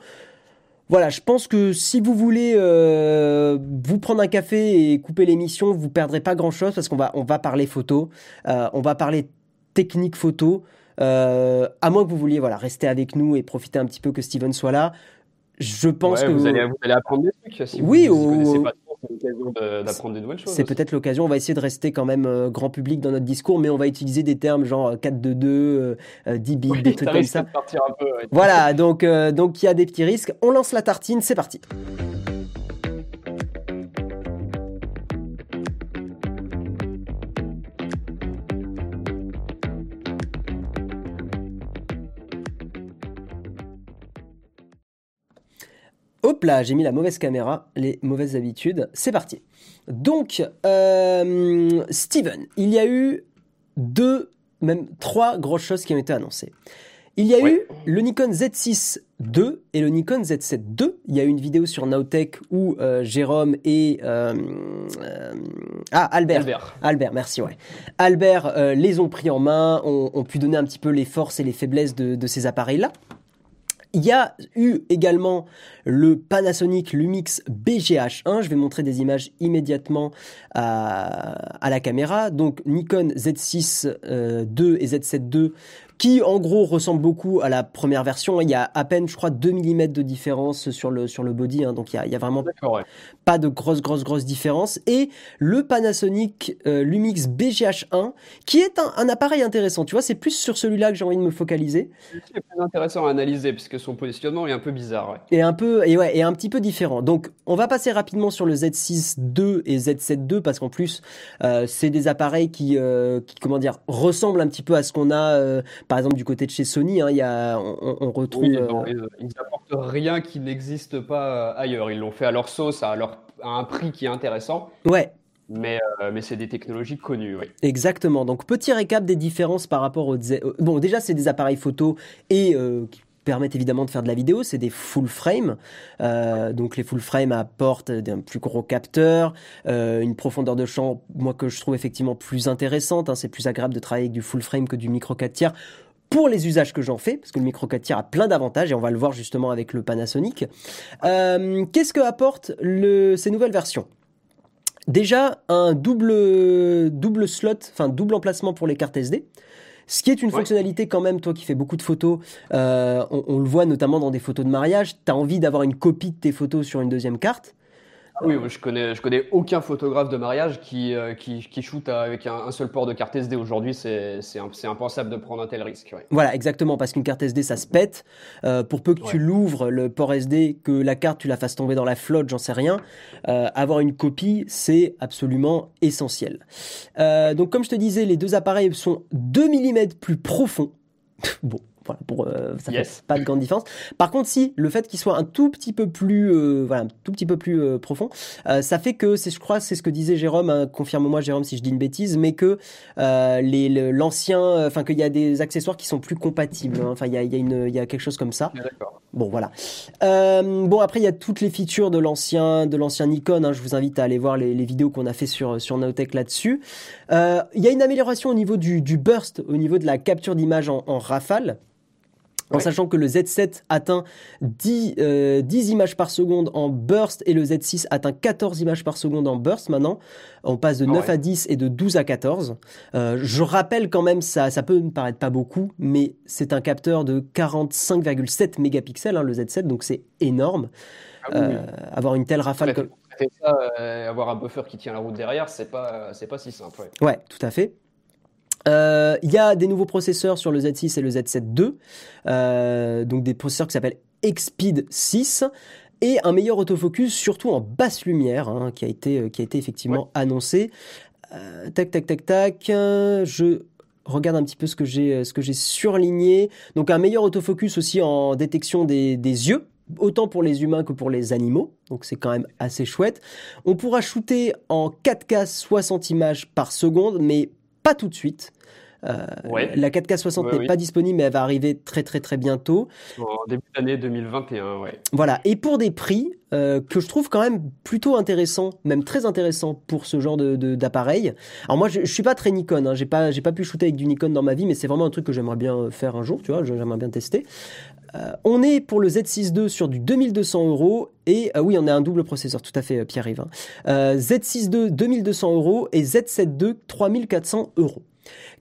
voilà, je pense que si vous voulez euh, vous prendre un café et couper l'émission, vous perdrez pas grand chose parce qu'on va, on va parler photo, euh, on va parler technique photo. à moins que vous vouliez voilà rester avec nous et profiter un petit peu que Steven soit là. Je pense que vous, allez, vous allez apprendre des trucs. Si oui, vous, pas d'apprendre des nouvelles choses. C'est peut-être l'occasion. On va essayer de rester quand même euh, grand public dans notre discours, mais on va utiliser des termes genre 4-2-2, euh, 10 euh, bits, des trucs comme ça. De partir un peu, Voilà, donc donc il y a des petits risques. On lance la tartine, c'est parti. Hop là, j'ai mis la mauvaise caméra, les mauvaises habitudes. C'est parti. Donc, euh, Steven, il y a eu deux, même trois grosses choses qui ont été annoncées. Il y a eu le Nikon Z6 II et le Nikon Z7 II. Il y a eu une vidéo sur Nowtech où euh, Jérôme et euh, ah Albert. Albert, merci ouais. Albert les ont pris en main, ont, pu donner un petit peu les forces et les faiblesses de ces appareils là. Il y a eu également le Panasonic Lumix BGH1. Je vais montrer des images immédiatement à, la caméra. Donc Nikon Z6 II euh, et Z7 II qui en gros ressemble beaucoup à la première version. Il y a à peine, je crois, 2 mm de différence sur le, sur le body, hein. donc il y, a, il y a, vraiment pas de grosse, grosse, grosse différence. Et le Panasonic euh, Lumix BGH1, qui est un, appareil intéressant. Tu vois, c'est plus sur celui-là que j'ai envie de me focaliser. C'est plus intéressant à analyser, puisque son positionnement est un peu bizarre. Et un peu, et ouais, et un petit peu différent. Donc, on va passer rapidement sur le Z6 II et Z7 II, parce qu'en plus, euh, c'est des appareils qui, euh, qui, comment dire, ressemblent un petit peu à ce qu'on a par exemple, du côté de chez Sony, hein, y a, on, retrouve. Euh, ils n'apportent rien qui n'existe pas euh, ailleurs. Ils l'ont fait à leur sauce, à, leur, à un prix qui est intéressant. Ouais. Mais, euh, mais c'est des technologies connues, oui. Exactement. Donc, petit récap des différences par rapport aux. Bon, déjà, c'est des appareils photo et permettent évidemment de faire de la vidéo, c'est des full frame. Euh, donc les full frame apportent un plus gros capteur, euh, une profondeur de champ, moi que je trouve effectivement plus intéressante. Hein, c'est plus agréable de travailler avec du full frame que du micro 4 tiers pour les usages que j'en fais, parce que le micro 4 tiers a plein d'avantages et on va le voir justement avec le Panasonic. Euh, qu'est-ce que apportent ces nouvelles versions? Déjà un double double slot, enfin double emplacement pour les cartes SD. Ce qui est une fonctionnalité quand même, toi qui fais beaucoup de photos, euh, on, le voit notamment dans des photos de mariage, tu as envie d'avoir une copie de tes photos sur une deuxième carte. Oui, je connais, je connais aucun photographe de mariage qui, euh, qui, qui, shoot avec un, seul port de carte SD. Aujourd'hui, c'est impensable de prendre un tel risque. Voilà, exactement, parce qu'une carte SD, ça se pète. Euh, pour peu que tu l'ouvres, le port SD, que la carte, tu la fasses tomber dans la flotte, j'en sais rien. Euh, avoir une copie, c'est absolument essentiel. donc, comme je te disais, les deux appareils sont 2 mm plus profonds. (laughs) bon, voilà, pour euh, ça fait pas de grande différence. Par contre, si le fait qu'il soit un tout petit peu plus, euh, voilà, un tout petit peu plus euh, profond, ça fait que c'est, je crois, c'est ce que disait Jérôme. Hein, confirme-moi, Jérôme, si je dis une bêtise, mais que les, l'ancien, enfin qu'il y a des accessoires qui sont plus compatibles. Hein. Enfin, il y a, y a une, il y a quelque chose comme ça. Bon, voilà. bon, après, il y a toutes les features de l'ancien, de l'ancien Nikon. Hein. je vous invite à aller voir les, les vidéos qu'on a fait sur sur Naotech là-dessus. Il y a une amélioration au niveau du, du burst, au niveau de la capture d'image en, en rafale en sachant que le Z7 atteint 10, 10, euh, images par seconde en burst et le Z6 atteint 14 images par seconde en burst maintenant. On passe de 9 à 10 et de 12 à 14. Euh, je rappelle quand même, ça, ça peut me paraître pas beaucoup, mais c'est un capteur de 45,7 mégapixels, hein, le Z7, donc c'est énorme. Ah euh, avoir une telle rafale comme... Ça, avoir un buffer qui tient la route derrière, c'est pas, c'est pas si simple. ouais tout à fait. Euh, il y a des nouveaux processeurs sur le Z6 et le Z7 II, euh, donc des processeurs qui s'appellent Xpeed 6 et un meilleur autofocus, surtout en basse lumière, hein, qui, a été, euh, qui a été effectivement annoncé. tac, tac, tac, tac. Je regarde un petit peu ce que j'ai, ce que j'ai surligné. Donc un meilleur autofocus aussi en détection des, des yeux. autant pour les humains que pour les animaux, donc c'est quand même assez chouette. On pourra shooter en 4K 60 images par seconde, mais pas tout de suite. Euh, la 4K 60 n'est pas disponible, mais elle va arriver très très très bientôt. En début d'année 2021, ouais. Voilà. Et pour des prix euh, que je trouve quand même plutôt intéressants, même très intéressants pour ce genre de, d'appareil. Alors moi, je, je, suis pas très Nikon. Hein. J'ai pas pas pu shooter avec du Nikon dans ma vie, mais c'est vraiment un truc que j'aimerais bien faire un jour. Tu vois, j'aimerais bien tester. Euh, on est pour le Z6 II sur du 2200 euros et oui, on a un double processeur, tout à fait, Pierre-Yves. Hein. Z6 II 2200 euros et Z7 II 3400 euros.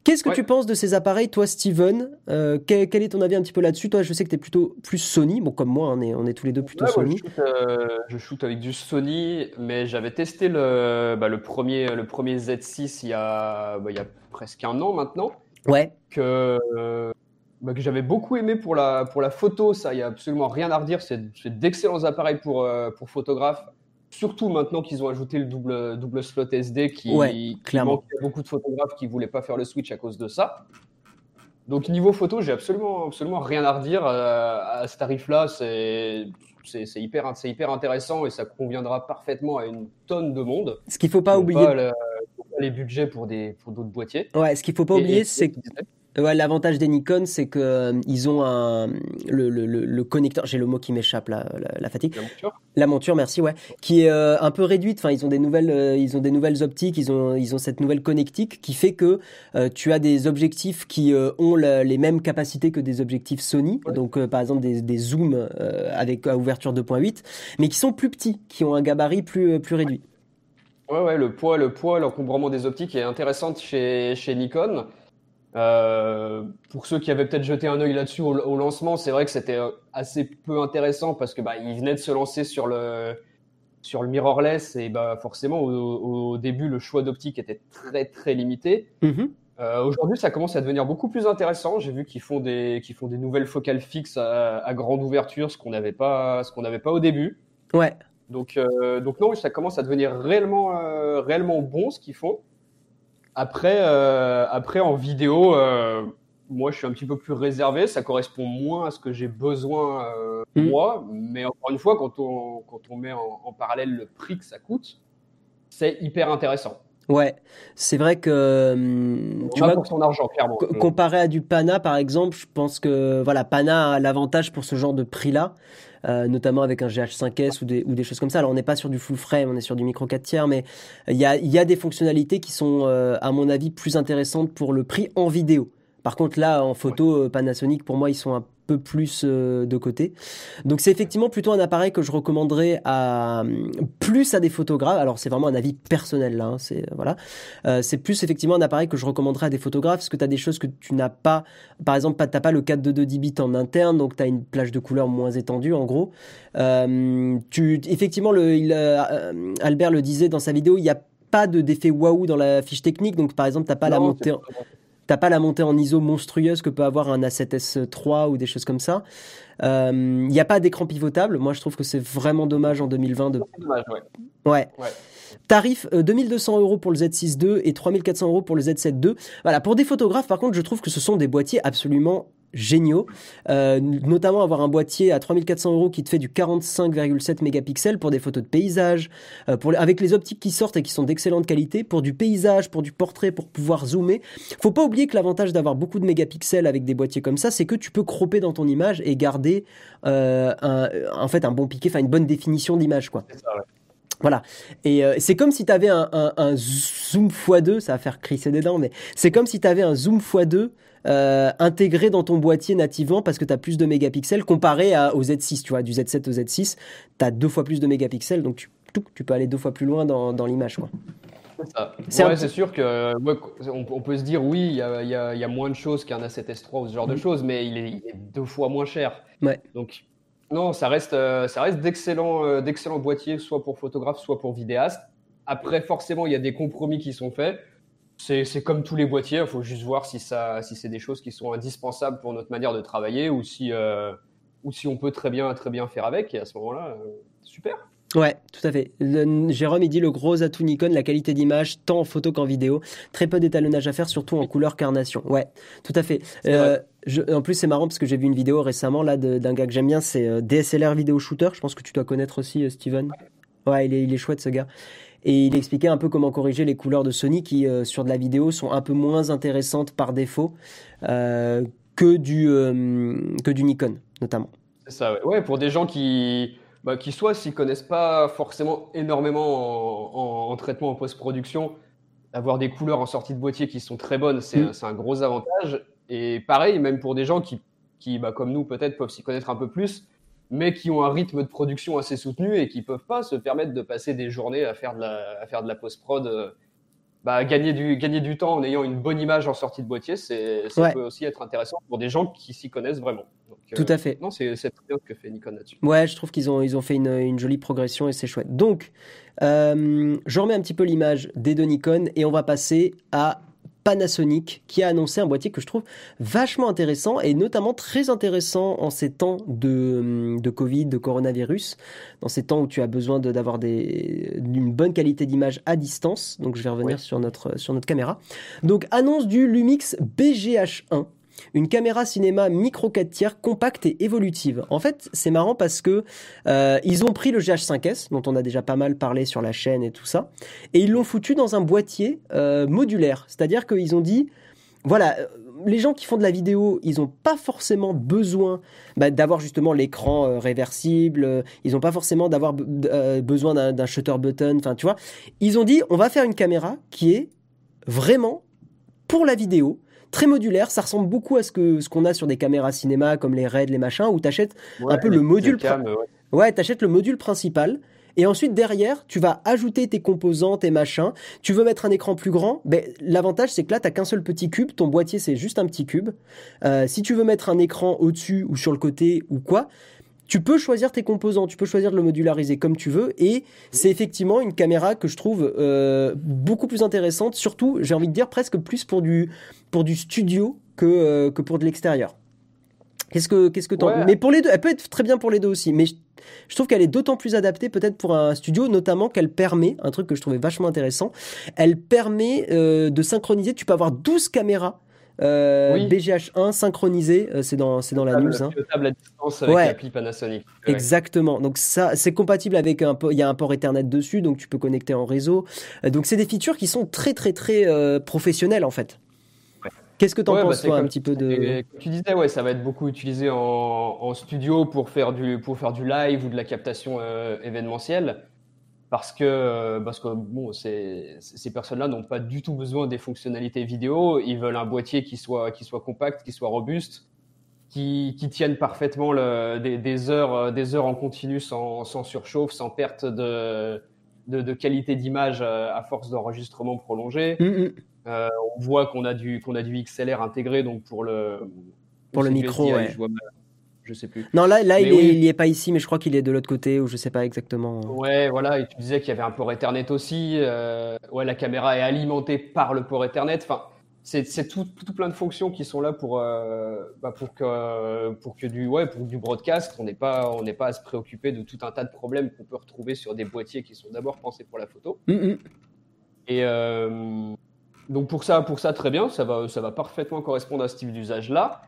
Qu'est-ce que tu penses de ces appareils, toi, Steven euh, quel, est ton avis un petit peu là-dessus? Toi, je sais que tu es plutôt plus Sony. Bon, comme moi, on est, on est tous les deux plutôt Sony. Euh, je, shoot, avec du Sony, mais j'avais testé le, bah, le, premier, le premier Z6 il y, a, bah, il y a presque un an maintenant. Ouais. Que, bah, que j'avais beaucoup aimé pour la, pour la photo. Ça, il n'y a absolument rien à redire. C'est d'excellents appareils pour, euh, pour photographes Surtout maintenant qu'ils ont ajouté le double, double slot SD qui, ouais, clairement. A beaucoup de photographes qui voulaient pas faire le switch à cause de ça. Donc niveau photo, j'ai absolument, absolument rien à redire. Euh, à ce tarif-là, c'est c'est hyper, hyper intéressant et ça conviendra parfaitement à une tonne de monde. Ce qu'il faut pas oublier. Pas, les budgets pour d'autres pour boîtiers. Ouais, ce qu'il faut pas oublier, c'est que Ouais, l'avantage des Nikon, c'est que euh, ils ont un le, le, le connecteur. J'ai le mot qui m'échappe la, la, fatigue. La monture? La monture, merci, ouais, qui est euh, un peu réduite. Enfin, ils ont des nouvelles, euh, ils ont des nouvelles optiques. Ils ont ils ont cette nouvelle connectique qui fait que tu as des objectifs qui ont les mêmes capacités que des objectifs Sony. Donc, par exemple, des, des zooms avec ouverture 2.8, mais qui sont plus petits, qui ont un gabarit plus plus réduit. Ouais, ouais, le poids, le poids, l'encombrement des optiques est intéressant chez chez Nikon. Euh, pour ceux qui avaient peut-être jeté un œil là-dessus au, lancement, c'est vrai que c'était euh, assez peu intéressant parce que bah, ils venaient de se lancer sur le sur le mirrorless et bah forcément au, début le choix d'optique était très très limité. Mm-hmm. Euh, Aujourd'hui, ça commence à devenir beaucoup plus intéressant. J'ai vu qu'ils font des qu'ils font des nouvelles focales fixes à, à grande ouverture, ce qu'on n'avait pas ce qu'on n'avait pas au début. Ouais. Donc euh, donc non, ça commence à devenir réellement euh, réellement bon ce qu'ils font. Après, euh, après en vidéo, euh, moi, je suis un petit peu plus réservé. Ça correspond moins à ce que j'ai besoin euh, mm. moi. Mais encore une fois, quand on, quand on met en, parallèle le prix que ça coûte, c'est hyper intéressant. Ouais, c'est vrai que hum, tu vois pour son argent clairement. Comparé à du Pana par exemple, je pense que voilà, Pana a l'avantage pour ce genre de prix-là. Euh, notamment avec un GH5S ou des, ou des choses comme ça. Alors on n'est pas sur du full frame, on est sur du micro 4 tiers, mais il y a, y a des fonctionnalités qui sont, euh, à mon avis, plus intéressantes pour le prix en vidéo. Par contre, là, en photo, euh, Panasonic, pour moi, ils sont un peu plus euh, de côté. Donc c'est effectivement plutôt un appareil que je recommanderais à plus à des photographes. Alors c'est vraiment un avis personnel là, hein, c'est voilà. Euh, c'est plus effectivement un appareil que je recommanderais à des photographes parce que tu as des choses que tu n'as pas par exemple tu pas le 422 10 bits en interne donc tu as une plage de couleurs moins étendue en gros. Euh, tu effectivement le il, Albert le disait dans sa vidéo, il n'y a pas de d'effet waouh dans la fiche technique donc par exemple tu pas la montée T'as pas la montée en ISO monstrueuse que peut avoir un A7S3 ou des choses comme ça. Il euh, n'y a pas d'écran pivotable. Moi, je trouve que c'est vraiment dommage en 2020. De... Dommage, ouais. ouais. Tarif 2200 euh, euros pour le Z6 II et 3400 euros pour le Z7 II. Voilà, pour des photographes, par contre, je trouve que ce sont des boîtiers absolument géniaux, euh, notamment avoir un boîtier à 3400 euros qui te fait du 45,7 mégapixels pour des photos de paysage, euh, pour, avec les optiques qui sortent et qui sont d'excellente qualité, pour du paysage, pour du portrait, pour pouvoir zoomer. Faut pas oublier que l'avantage d'avoir beaucoup de mégapixels avec des boîtiers comme ça, c'est que tu peux cropper dans ton image et garder euh, un, en fait un bon piqué, enfin une bonne définition d'image quoi. Voilà. Et euh, c'est comme si tu avais un, un, un, zoom x2, ça va faire crisser des dents, mais c'est comme si tu avais un zoom x2 euh, intégré dans ton boîtier nativement parce que tu as plus de mégapixels comparé à, au Z6, tu vois, du Z7 au Z6, tu as deux fois plus de mégapixels, donc tu, tu peux aller deux fois plus loin dans, dans l'image. quoi. C'est sûr que on, peut se dire oui, il y a, y, a, y a, moins de choses qu'un A7S3 ou ce genre de mm. choses, mais il est, il est, deux fois moins cher. Ouais. Donc non, ça reste, euh, ça reste d'excellents, euh, d'excellents boîtiers, soit pour photographe, soit pour vidéaste. Après, forcément, il y a des compromis qui sont faits. C'est comme tous les boîtiers, il faut juste voir si, ça, si c'est des choses qui sont indispensables pour notre manière de travailler ou si, euh, ou si on peut très bien, très bien faire avec. Et à ce moment-là, super. Ouais, tout à fait. Jérôme, il dit le gros atout Nikon, la qualité d'image, tant en photo qu'en vidéo. Très peu d'étalonnage à faire, surtout en couleur carnation. Ouais, tout à fait. en plus, c'est marrant parce que j'ai vu une vidéo récemment là d'un gars que j'aime bien, c'est DSLR Video Shooter. Je pense que tu dois connaître aussi, Steven. Ouais, il est, il est chouette ce gars. Et il expliquait un peu comment corriger les couleurs de Sony qui, sur de la vidéo, sont un peu moins intéressantes par défaut que, du, que du Nikon, notamment. C'est ça, ouais. pour des gens qui, bah, qui soit s'y connaissent pas forcément énormément en, traitement en post-production, avoir des couleurs en sortie de boîtier qui sont très bonnes, c'est mm. un gros avantage. Et pareil, même pour des gens qui, qui bah, comme nous peut-être, peuvent s'y connaître un peu plus, mais qui ont un rythme de production assez soutenu et qui peuvent pas se permettre de passer des journées à faire de la, à faire de la post-prod euh, bah, gagner, du, gagner du temps en ayant une bonne image en sortie de boîtier, c'est, ça peut aussi être intéressant pour des gens qui s'y connaissent vraiment. Tout à fait. Non, c'est, c'est très bien ce que fait Nikon là-dessus. Ouais, je trouve qu'ils ont, ils ont fait une, une jolie progression et c'est chouette. Donc, euh, je remets un petit peu l'image des deux Nikon et on va passer à Panasonic qui a annoncé un boîtier que je trouve vachement intéressant et notamment très intéressant en ces temps de, de Covid, de coronavirus, dans ces temps où tu as besoin d'avoir une bonne qualité d'image à distance. Donc je vais revenir sur, notre, sur notre caméra. Donc annonce du Lumix BGH1 une caméra cinéma micro 4 tiers compacte et évolutive. En fait, c'est marrant parce que euh, ils ont pris le GH5S, dont on a déjà pas mal parlé sur la chaîne et tout ça, et ils l'ont foutu dans un boîtier euh, modulaire. C'est-à-dire qu'ils ont dit, voilà, euh, les gens qui font de la vidéo, ils n'ont pas forcément besoin bah, d'avoir justement l'écran réversible, ils n'ont pas forcément d'avoir besoin d'un shutter button, enfin tu vois. Ils ont dit, on va faire une caméra qui est vraiment pour la vidéo, très modulaire. Ça ressemble beaucoup à ce que ce qu'on a sur des caméras cinéma comme les RED, les machins, où tu achètes un peu le module. ouais, tu achètes le module principal. Et ensuite, derrière, tu vas ajouter tes composants, tes machins. Tu veux mettre un écran plus grand, ben, l'avantage, c'est que là, tu qu'un seul petit cube. Ton boîtier, c'est juste un petit cube. Euh, si tu veux mettre un écran au-dessus ou sur le côté ou quoi, tu peux choisir tes composants, tu peux choisir de le modulariser comme tu veux, et c'est effectivement une caméra que je trouve euh, beaucoup plus intéressante, surtout, j'ai envie de dire, presque plus pour du, pour du studio que, euh, que pour de l'extérieur. Qu'est-ce que qu'est-ce que Mais pour les deux, elle peut être très bien pour les deux aussi. Mais je, trouve qu'elle est d'autant plus adaptée peut-être pour un studio, notamment qu'elle permet un truc que je trouvais vachement intéressant. Elle permet euh, de synchroniser. Tu peux avoir 12 caméras euh, BGH1 synchronisé, euh, c'est dans, c'est dans la news. Hein. à distance avec l'appli Panasonic. Exactement. Donc ça, c'est compatible avec un, il y a un port Ethernet dessus, donc tu peux connecter en réseau. Donc c'est des features qui sont très très très professionnelles en fait. Qu'est-ce que tu en penses bah, toi un petit peu de Tu disais ouais, ça va être beaucoup utilisé en, en, studio pour faire du pour faire du live ou de la captation événementielle parce que, euh, parce que bon, ces, ces personnes-là n'ont pas du tout besoin des fonctionnalités vidéo. Ils veulent un boîtier qui soit, qui soit compact, qui soit robuste, qui, qui tienne parfaitement le, des, des, heures, euh, des heures en continu sans, sans surchauffe, sans perte de, de, de qualité d'image euh, à force d'enregistrement prolongé. Mm, mm. Euh, on voit qu'on a du qu'on a du XLR intégré donc pour le pour le micro. Ouais je sais plus. Non, là, là il, est, est, pas ici, mais je crois qu'il est de l'autre côté, ou je sais pas exactement. Ouais, voilà, et tu disais qu'il y avait un port Ethernet aussi. Euh, ouais, la caméra est alimentée par le port Ethernet. Enfin, c'est tout, tout, plein de fonctions qui sont là pour, euh, bah pour, que, pour que du, ouais, pour du broadcast, on n'est pas, on n'est pas à se préoccuper de tout un tas de problèmes qu'on peut retrouver sur des boîtiers qui sont d'abord pensés pour la photo. Mm, mm. Et donc pour ça, pour ça, très bien, ça va, ça va parfaitement correspondre à ce type d'usage-là.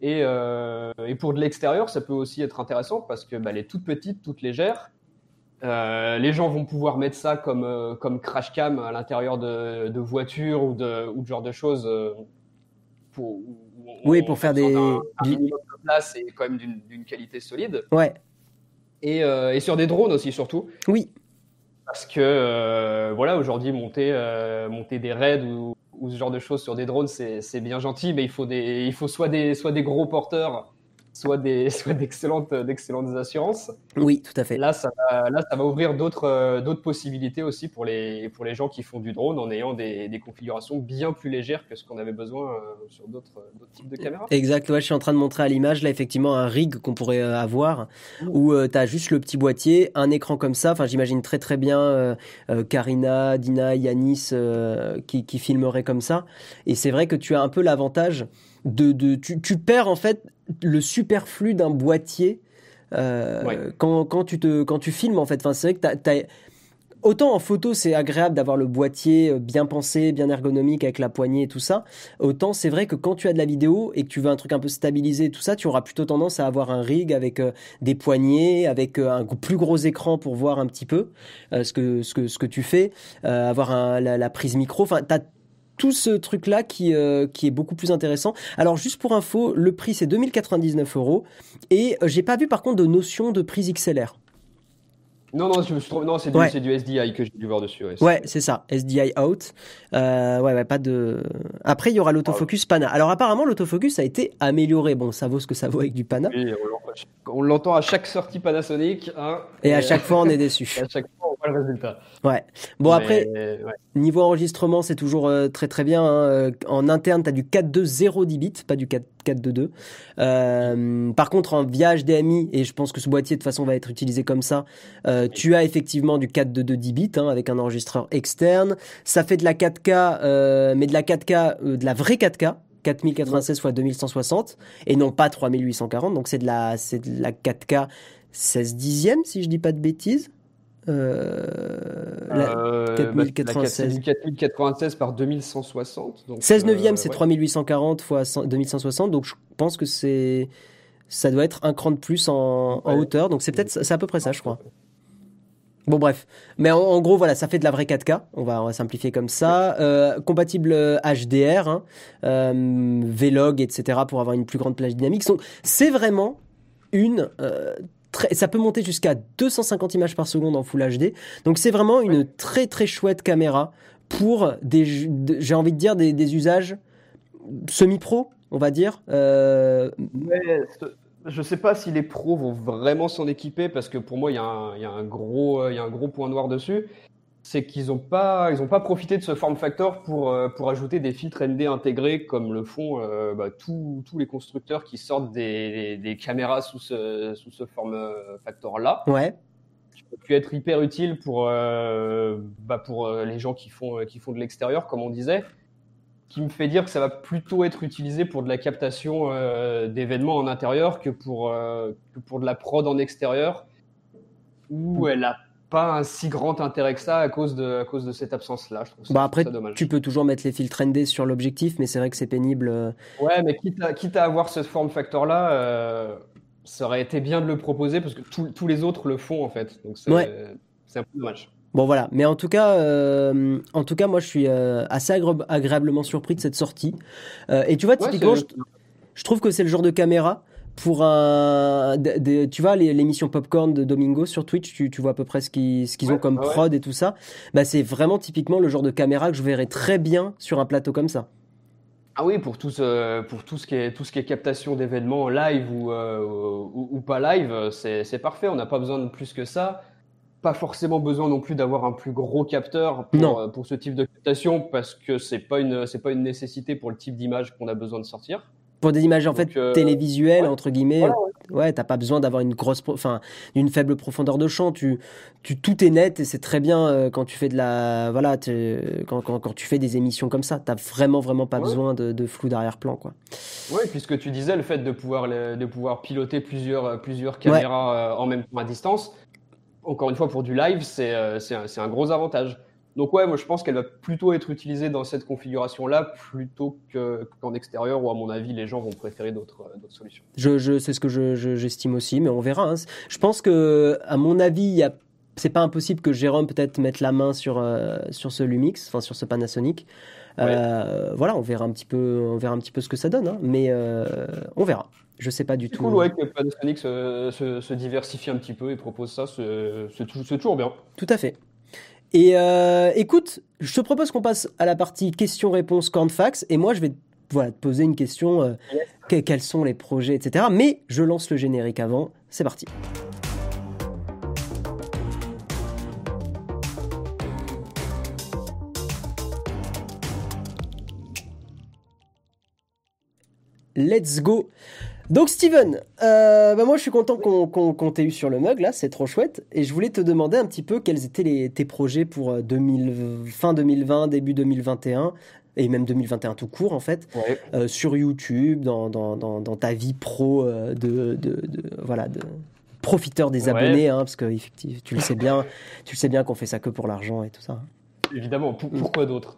Et, euh, et, pour de l'extérieur, ça peut aussi être intéressant parce que bah, elle est toute petite, toute légère. Euh, les gens vont pouvoir mettre ça comme, euh, comme crash cam à l'intérieur de, de voitures ou de, ou de genre de choses. Euh, pour, oui, pour faire des. Un, minimum de place et quand même d'une qualité solide. Ouais. Et, euh, et, sur des drones aussi, surtout. Oui. Parce que, voilà, aujourd'hui, monter, monter des raids ou, ce genre de choses sur des drones, c'est bien gentil, mais il faut, il faut soit, des, soit des gros porteurs soit des (laughs) soit d'excellentes d'excellentes assurances. Oui, tout à fait. Là, ça va, là, ça va ouvrir d'autres euh, d'autres possibilités aussi pour les pour les gens qui font du drone en ayant des, des configurations bien plus légères que ce qu'on avait besoin euh, sur d'autres types de caméras. Exact. Ouais, je suis en train de montrer à l'image là effectivement un rig qu'on pourrait euh, avoir mmh. où tu as juste le petit boîtier, un écran comme ça. Enfin, j'imagine très très bien Karina, Dina, Yanis qui qui filmeraient comme ça. Et c'est vrai que tu as un peu l'avantage de, de tu, tu perds en fait le superflu d'un boîtier euh, quand, quand, tu te, quand tu filmes, en fait. Enfin, c'est vrai que autant en photo c'est agréable d'avoir le boîtier euh, bien pensé, bien ergonomique avec la poignée et tout ça, autant c'est vrai que quand tu as de la vidéo et que tu veux un truc un peu stabilisé et tout ça, tu auras plutôt tendance à avoir un rig avec euh, des poignées, avec euh, un plus gros écran pour voir un petit peu ce, que, ce, que, ce que tu fais, avoir la, prise micro, enfin tout ce truc là qui, qui est beaucoup plus intéressant. Alors juste pour info, le prix c'est 2099 euros et j'ai pas vu par contre de notion de prise XLR. Non, non, non c'est du, du, SDI que j'ai dû voir dessus. Ouais, c'est ça, SDI out. Euh, ouais, ouais, pas de. Après, il y aura l'autofocus Pana. Alors, apparemment, l'autofocus a été amélioré. Bon, ça vaut ce que ça vaut avec du Pana. Oui, on l'entend à chaque sortie Panasonic. Hein, et, à chaque fois, on est déçu. (laughs) à chaque fois, voit le résultat. Ouais. Bon, après, niveau enregistrement, c'est toujours euh, très très bien. Hein. Euh, en interne, tu as du 4.2 0 10 bits, pas du 4 4.2.2. Euh, par contre, en via HDMI, et je pense que ce boîtier de toute façon va être utilisé comme ça, euh, tu as effectivement du 4.2.2 10 bits hein, avec un enregistreur externe. Ça fait de la 4K, euh, mais de la 4K, euh, de la vraie 4K. 4096 x 2160 et non pas 3840 donc c'est de la c'est de la 4K 16 dixièmes si je dis pas de bêtises euh, la 4096. 4096 par 2160. Donc, 16 neuvième, c'est 3840 fois 2160. Donc je pense que c'est ça doit être un cran de plus en, hauteur. Donc c'est peut-être c'est à peu près ça, je crois. Bon bref, mais en, gros voilà, ça fait de la vraie 4K. On va, on va simplifier comme ça. Euh, compatible HDR, hein, euh, Vlog, etc. pour avoir une plus grande plage dynamique. Donc c'est vraiment une euh, ça peut monter jusqu'à 250 images par seconde en Full HD. Donc c'est vraiment une très très chouette caméra pour des, j'ai envie de dire des, usages semi-pro, on va dire. Euh... Ouais, je sais pas si les pros vont vraiment s'en équiper parce que pour moi il y, y, a un gros, il y a un gros point noir dessus c'est qu'ils n'ont pas, ils ont pas profité de ce form factor pour, euh, pour ajouter des filtres ND intégrés comme le font euh, bah, tous, tous les constructeurs qui sortent des, des, caméras sous ce, sous ce form euh, factor là. Ouais. Qui peut être hyper utile pour, bah, pour les gens qui font, qui font de l'extérieur, comme on disait. Qui me fait dire que ça va plutôt être utilisé pour de la captation d'événements en intérieur que pour, que pour de la prod en extérieur, où elle a pas un si grand intérêt que ça à cause de, à cause de cette absence-là. Je trouve ça, bah après, tu peux toujours mettre les filtres ND sur l'objectif, mais c'est vrai que c'est pénible. Euh. Ouais, mais quitte à, quitte à avoir ce form factor-là, euh, ça aurait été bien de le proposer parce que tous les autres le font en fait. Donc c'est un peu dommage. Bon voilà, mais en tout cas, euh, en tout cas, moi je suis assez agréablement surpris de cette sortie. et tu vois, typiquement, je, trouve que c'est le genre de caméra pour un, tu vois, l'émission Popcorn de Domingo sur Twitch, tu, vois à peu près ce qu'ils ont comme prod et tout ça. Bah, c'est vraiment typiquement le genre de caméra que je verrais très bien sur un plateau comme ça. Ah oui, pour tout ce, pour tout ce qui est, tout ce qui est captation d'événements live ou, euh, ou, pas live, c'est parfait. On n'a pas besoin de plus que ça. Pas forcément besoin non plus d'avoir un plus gros capteur pour, euh, pour ce type de captation parce que c'est pas une, c'est pas une nécessité pour le type d'image qu'on a besoin de sortir pour des images en fait euh, télévisuelles entre guillemets ouais, t'as pas besoin d'avoir une grosse enfin une faible profondeur de champ. Tu tu tout est net et c'est très bien euh, quand tu fais de la voilà quand, quand, quand, tu fais des émissions comme ça. T'as vraiment vraiment pas besoin de, de flou d'arrière-plan quoi. Ouais puisque tu disais le fait de pouvoir de pouvoir piloter plusieurs plusieurs caméras euh, en même temps à distance encore une fois pour du live c'est c'est un, un gros avantage donc ouais, moi je pense qu'elle va plutôt être utilisée dans cette configuration-là plutôt qu'en extérieur où à mon avis les gens vont préférer d'autres euh, solutions. Je, je c'est ce que j'estime aussi, mais on verra. Hein. Je pense que à mon avis, c'est pas impossible que Jérôme peut-être mette la main sur euh, sur ce Lumix, enfin sur ce Panasonic. Euh, voilà, on verra un petit peu, on verra un petit peu ce que ça donne, hein. mais on verra. Je sais pas du tout. C'est cool ouais, que Panasonic se, se, se, diversifie un petit peu et propose ça, c'est toujours bien. Tout à fait. Et euh, écoute, je te propose qu'on passe à la partie questions-réponses cornfax. Et moi, je vais te poser une question. Euh, quels sont les projets, etc. Mais je lance le générique avant. C'est parti. Let's go. Donc Steven, euh, bah moi je suis content qu'on t'ait eu sur le mug là, c'est trop chouette. Et je voulais te demander un petit peu quels étaient les, tes projets pour 2000, euh, fin 2020, début 2021 et même 2021 tout court en fait, euh, sur YouTube, dans, dans, dans, ta vie pro de, de, de, voilà, de, profiteur des abonnés, hein, parce que effectivement, tu le sais bien, (laughs) tu le sais bien qu'on fait ça que pour l'argent et tout ça. Évidemment, pourquoi d'autre?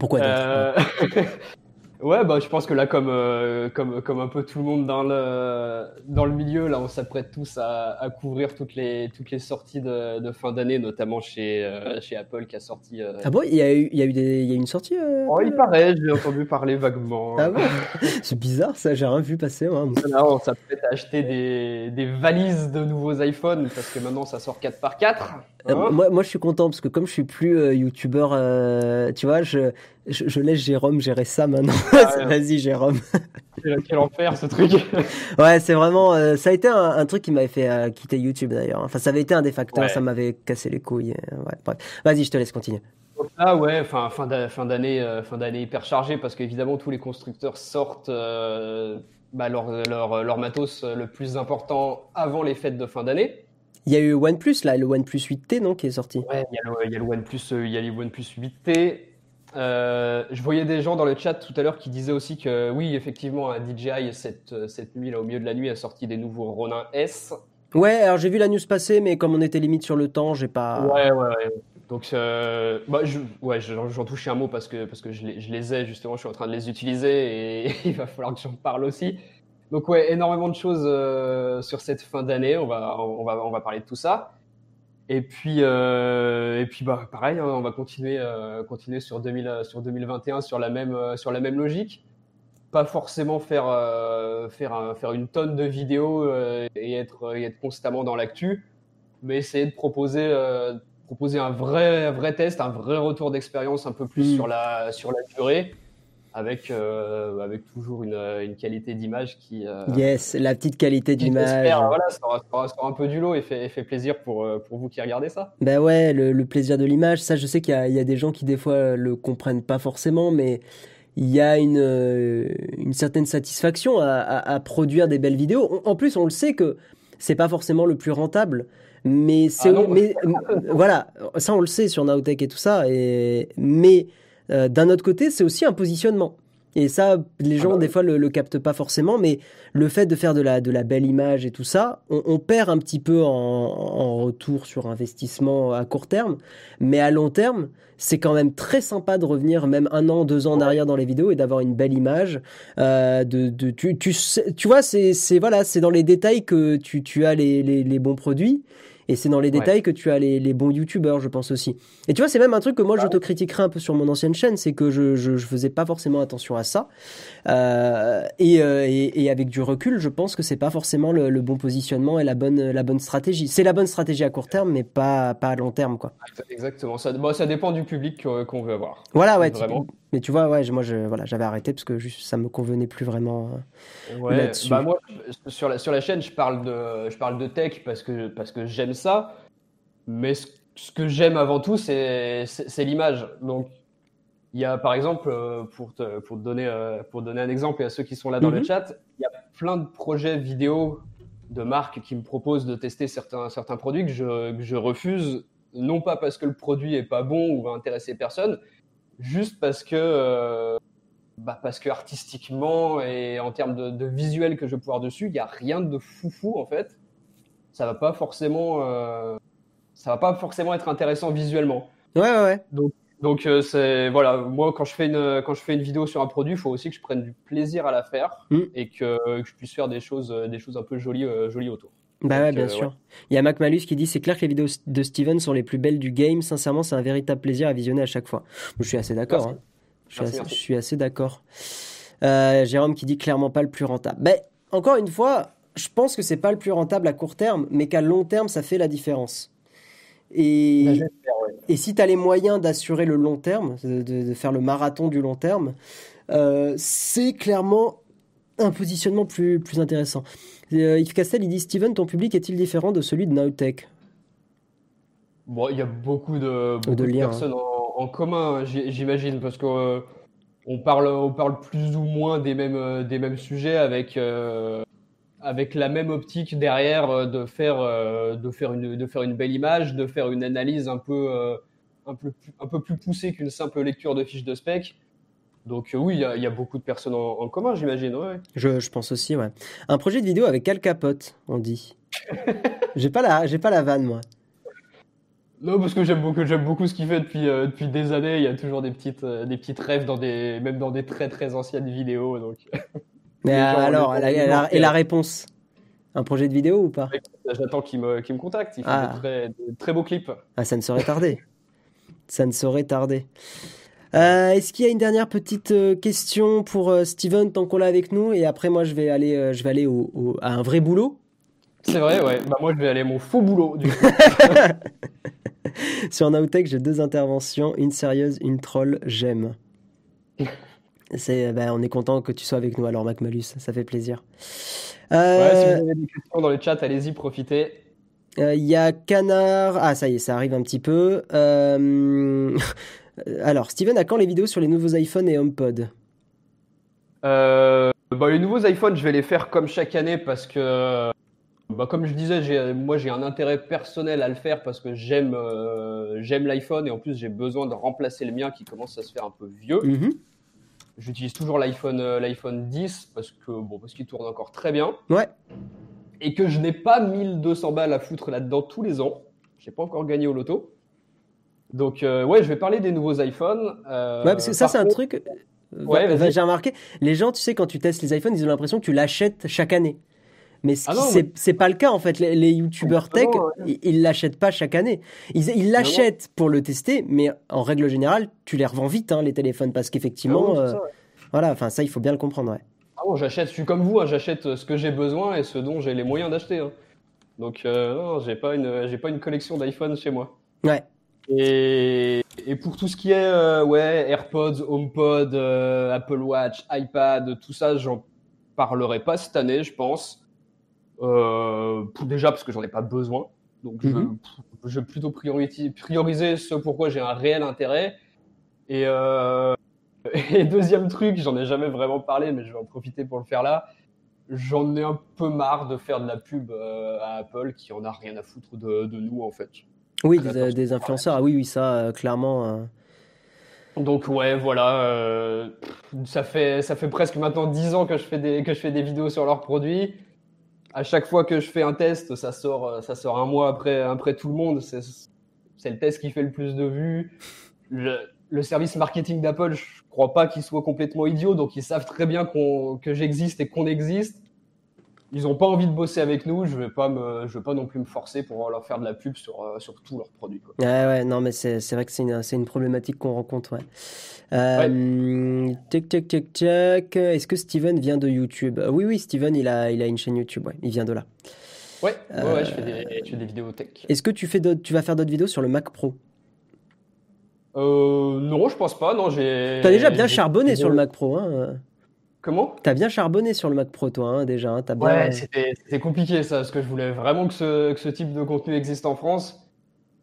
Pourquoi d'autre? Ouais, (laughs) bah, je pense que là, comme, euh, comme, comme un peu tout le monde dans le, dans le milieu, là, on s'apprête tous à, à, couvrir toutes les, toutes les sorties de, de fin d'année, notamment chez, euh, chez Apple qui a sorti. Euh, ah bon Il y a eu, il y a eu des, il y a une sortie Oh, il paraît, j'ai entendu parler vaguement. Ah bon? C'est bizarre ça, j'ai rien vu passer. Moi. Là, on s'apprête à acheter des, des valises de nouveaux iPhones parce que maintenant ça sort 4 par 4 hein moi, moi, je suis content parce que comme je suis plus youtubeur, tu vois, je, je, je, laisse Jérôme gérer ça maintenant. Ah (laughs) Vas-y, Jérôme. Quel enfer ce truc. (laughs) ouais, c'est vraiment. Euh, ça a été un, truc qui m'avait fait euh, quitter YouTube d'ailleurs. Enfin, ça avait été un des facteurs, ça m'avait cassé les couilles. Euh, ouais, Vas-y, je te laisse continuer. Ah ouais, fin, fin d'année, fin d'année hyper chargée parce qu'évidemment tous les constructeurs sortent bah, leur, leur, leur, matos le plus important avant les fêtes de fin d'année. Il y a eu OnePlus là, le OnePlus 8T non qui est sorti. Ouais, il y a le, il y a le OnePlus, il y a le OnePlus 8T. Euh, je voyais des gens dans le chat tout à l'heure qui disaient aussi que oui, effectivement, DJI cette, cette nuit, là, au milieu de la nuit, a sorti des nouveaux Ronin S. Ouais, alors j'ai vu la news passer, mais comme on était limite sur le temps, j'ai pas. Ouais, ouais, ouais. Donc, euh, bah, je, ouais, j'en touche un mot parce que, parce que je, les, je les ai, justement, je suis en train de les utiliser et (laughs) il va falloir que j'en parle aussi. Donc, ouais, énormément de choses euh, sur cette fin d'année. On va, on, va, on va parler de tout ça. Et puis, euh, et puis bah, pareil, hein, on va continuer, euh, continuer sur, 2000, euh, sur 2021 sur la, même, euh, sur la même logique. Pas forcément faire, euh, faire, faire une tonne de vidéos et, être, et être constamment dans l'actu, mais essayer de proposer, proposer un, vrai, vrai test, un vrai retour d'expérience un peu plus mmh. sur, la, sur la durée avec, euh, avec toujours une, une qualité d'image qui. Euh, yes, la petite qualité d'image. Voilà, ça sera, un peu du lot et fait, fait plaisir pour, euh, pour vous qui regardez ça. Ben ouais, le, le plaisir de l'image, ça, je sais qu'il y, y, a des gens qui, des fois, le comprennent pas forcément, mais il y a une, une certaine satisfaction à, à, à, produire des belles vidéos. En plus, on le sait que c'est pas forcément le plus rentable. Mais c'est, ah mais, voilà, ça on le sait sur Nowtech et tout ça. Et, mais euh, d'un autre côté, c'est aussi un positionnement. Et ça, les gens, ah bah des fois, le, le, captent pas forcément, mais le fait de faire de la, de la belle image et tout ça, on, on perd un petit peu en, en, retour sur investissement à court terme. Mais à long terme, c'est quand même très sympa de revenir même un an, deux ans en arrière dans les vidéos et d'avoir une belle image. Euh, de, de, tu, tu, tu vois, c'est, voilà, c'est dans les détails que tu, tu as les, les, les bons produits. Et c'est dans les détails que tu as les, les bons youtubeurs, je pense aussi. Et tu vois, c'est même un truc que moi, je te critiquerais un peu sur mon ancienne chaîne, c'est que je, je, je, faisais pas forcément attention à ça. Euh, et, euh, et, et, avec du recul, je pense que c'est pas forcément le, le, bon positionnement et la bonne, la bonne stratégie. C'est la bonne stratégie à court terme, mais pas, pas à long terme, quoi. Exactement. Ça, bon, ça dépend du public qu'on veut avoir. Voilà, ouais. Vraiment. Mais tu vois, ouais, moi, je, voilà, j'avais arrêté parce que juste, ça me convenait plus vraiment. Euh, ouais, bah moi, sur la, sur la chaîne, je parle de, je parle de tech parce que, parce que j'aime ça. Mais ce, ce que j'aime avant tout, c'est l'image. Donc, il y a, par exemple, euh, pour te, pour te donner, euh, pour donner un exemple et à ceux qui sont là dans le mhm. chat, il y a plein de projets vidéo de marques qui me proposent de tester certains, certains produits que je, que je refuse, non pas parce que le produit est pas bon ou va intéresser personne, juste parce que, euh, bah parce que artistiquement et en termes de, de, visuel que je vais pouvoir dessus, il n'y a rien de foufou en fait. Ça va pas forcément, euh, ça va pas forcément être intéressant visuellement. Ouais, ouais, ouais. Donc, donc euh, c'est voilà, moi quand je fais une quand je fais une vidéo sur un produit, il faut aussi que je prenne du plaisir à la faire mm. et que, que, je puisse faire des choses des choses un peu jolies jolies autour. Bah ouais, bien euh, sûr. Ouais. Il y a Mac Malus qui dit c'est clair que les vidéos de Steven sont les plus belles du game. Sincèrement, c'est un véritable plaisir à visionner à chaque fois. Je suis assez d'accord. Hein. Je, je, suis assez d'accord. Euh, Jérôme qui dit clairement pas le plus rentable. Mais encore une fois, je pense que c'est pas le plus rentable à court terme, mais qu'à long terme, ça fait la différence. Et, bah, ouais. et si tu as les moyens d'assurer le long terme, de, de, de, faire le marathon du long terme, euh, c'est clairement un positionnement plus, plus intéressant. Euh, Yves Castel, il dit Steven, ton public est-il différent de celui de Nowtech Bon, il y a beaucoup de, beaucoup de, de liens, personnes hein. en, en, commun, j'imagine, parce qu'on euh, on parle, on parle plus ou moins des mêmes, euh, des mêmes sujets avec, euh, avec la même optique derrière de faire, euh, de, faire une, de faire une belle image, de faire une analyse un peu, un peu, un peu plus poussée qu'une simple lecture de fiches de spec. Donc oui, il y, a beaucoup de personnes en, commun, j'imagine. Ouais. Je, je, pense aussi, ouais. Un projet de vidéo avec Al Capote, on dit. (laughs) j'ai pas la, j'ai pas la vanne, moi. Non, parce que j'aime beaucoup, j'aime beaucoup ce qu'il fait depuis, euh, depuis des années. Il y a toujours des petites, euh, des petites rêves dans des, même dans des très très anciennes vidéos. Donc. Mais (laughs) alors, et la réponse? Un projet de vidéo ou pas? J'attends qu'il me, me contacte. Il fait ah. des, très, très beaux clips. Ah, ça ne saurait tarder. (laughs) ça ne saurait tarder. Euh, est-ce qu'il y a une dernière petite question pour Steven tant qu'on l'a avec nous? Et après, moi, je vais aller, je vais aller au, à un vrai boulot. C'est vrai, ouais. Bah, moi, je vais aller à mon faux boulot. Du coup. (laughs) Sur Nowtech, j'ai deux interventions, une sérieuse, une troll, j'aime. (laughs) C'est, ben, on est content que tu sois avec nous alors, Mac Malus, ça fait plaisir. Euh, ouais, si vous avez des questions dans le chat, allez-y, profitez. Il euh, y a Canard. Ah, ça y est, ça arrive un petit peu. Euh... Alors, Steven, à quand les vidéos sur les nouveaux iPhones et HomePod euh, bah, Les nouveaux iPhones, je vais les faire comme chaque année parce que bah, comme je disais, moi j'ai un intérêt personnel à le faire parce que j'aime euh, l'iPhone et en plus j'ai besoin de remplacer le mien qui commence à se faire un peu vieux. Mhm. J'utilise toujours l'iPhone euh, l'iPhone 10 parce que bon parce qu'il tourne encore très bien. Ouais. Et que je n'ai pas 1200 balles à foutre là-dedans tous les ans. J'ai pas encore gagné au loto. Donc euh, ouais, je vais parler des nouveaux iPhones. ouais, parce que ça c'est un truc. Ouais, j'ai remarqué. Les gens, tu sais, quand tu testes les iPhones, ils ont l'impression que tu l'achètes chaque année. Mais ce ah c'est pas le cas en fait. Les, youtubeurs ah tech, ils l'achètent pas chaque année. Ils l'achètent pour le tester, mais en règle générale, tu les revends vite hein, les téléphones parce qu'effectivement, ah euh, voilà, enfin ça il faut bien le comprendre. Ouais. Ah bon, j'achète, je suis comme vous, hein, j'achète ce que j'ai besoin et ce dont j'ai les moyens d'acheter. Hein. Donc euh, non, j'ai pas une, j'ai pas une collection d'iPhone chez moi. Ouais. Et, et, pour tout ce qui est euh, ouais AirPods, HomePod, Apple Watch, iPad, tout ça, j'en parlerai pas cette année, je pense. Euh, déjà parce que j'en ai pas besoin. Donc je, mhm. je, vais plutôt prioriser, prioriser ce pourquoi j'ai un réel intérêt. Et, euh, (laughs) et deuxième truc, j'en ai jamais vraiment parlé, mais je vais en profiter pour le faire là. J'en ai un peu marre de faire de la pub euh, à Apple qui en a rien à foutre de, de nous en fait. Oui, des, influenceurs. Ah oui, oui, ça, clairement. Donc ouais, voilà, ça fait ça fait presque maintenant 10 ans que je fais des que je fais des vidéos sur leurs produits à chaque fois que je fais un test, ça sort, euh, ça sort un mois après, après tout le monde. C'est le test qui fait le plus de vues. Le, service marketing d'Apple, je crois pas qu'il soit complètement idiot, donc ils savent très bien que j'existe et qu'on existe ils n'ont pas envie de bosser avec nous, je vais pas me, je vais pas non plus me forcer pour leur faire de la pub sur, euh, sur tous leurs produits. Quoi. Ouais, ouais, non, mais c'est, c'est vrai que c'est une, c'est une problématique qu'on rencontre. Ouais. Euh, Tic, tic, tic, tic. Est-ce que Steven vient de YouTube? Euh, Oui, oui, Steven, il a, il a une chaîne YouTube, ouais, il vient de là. Ouais, ouais, je, fais des, je fais des vidéos tech. Est-ce que tu, fais tu vas faire d'autres vidéos sur le Mac Pro? Euh, Non, je pense pas. Non, j'ai. T'as déjà bien charbonné sur le Mac Pro, hein Comment? T'as bien charbonné sur le Mac Pro, toi, hein, déjà. Hein, as bien... Ouais, c'était compliqué ça, parce que je voulais vraiment que ce, que ce, type de contenu existe en France.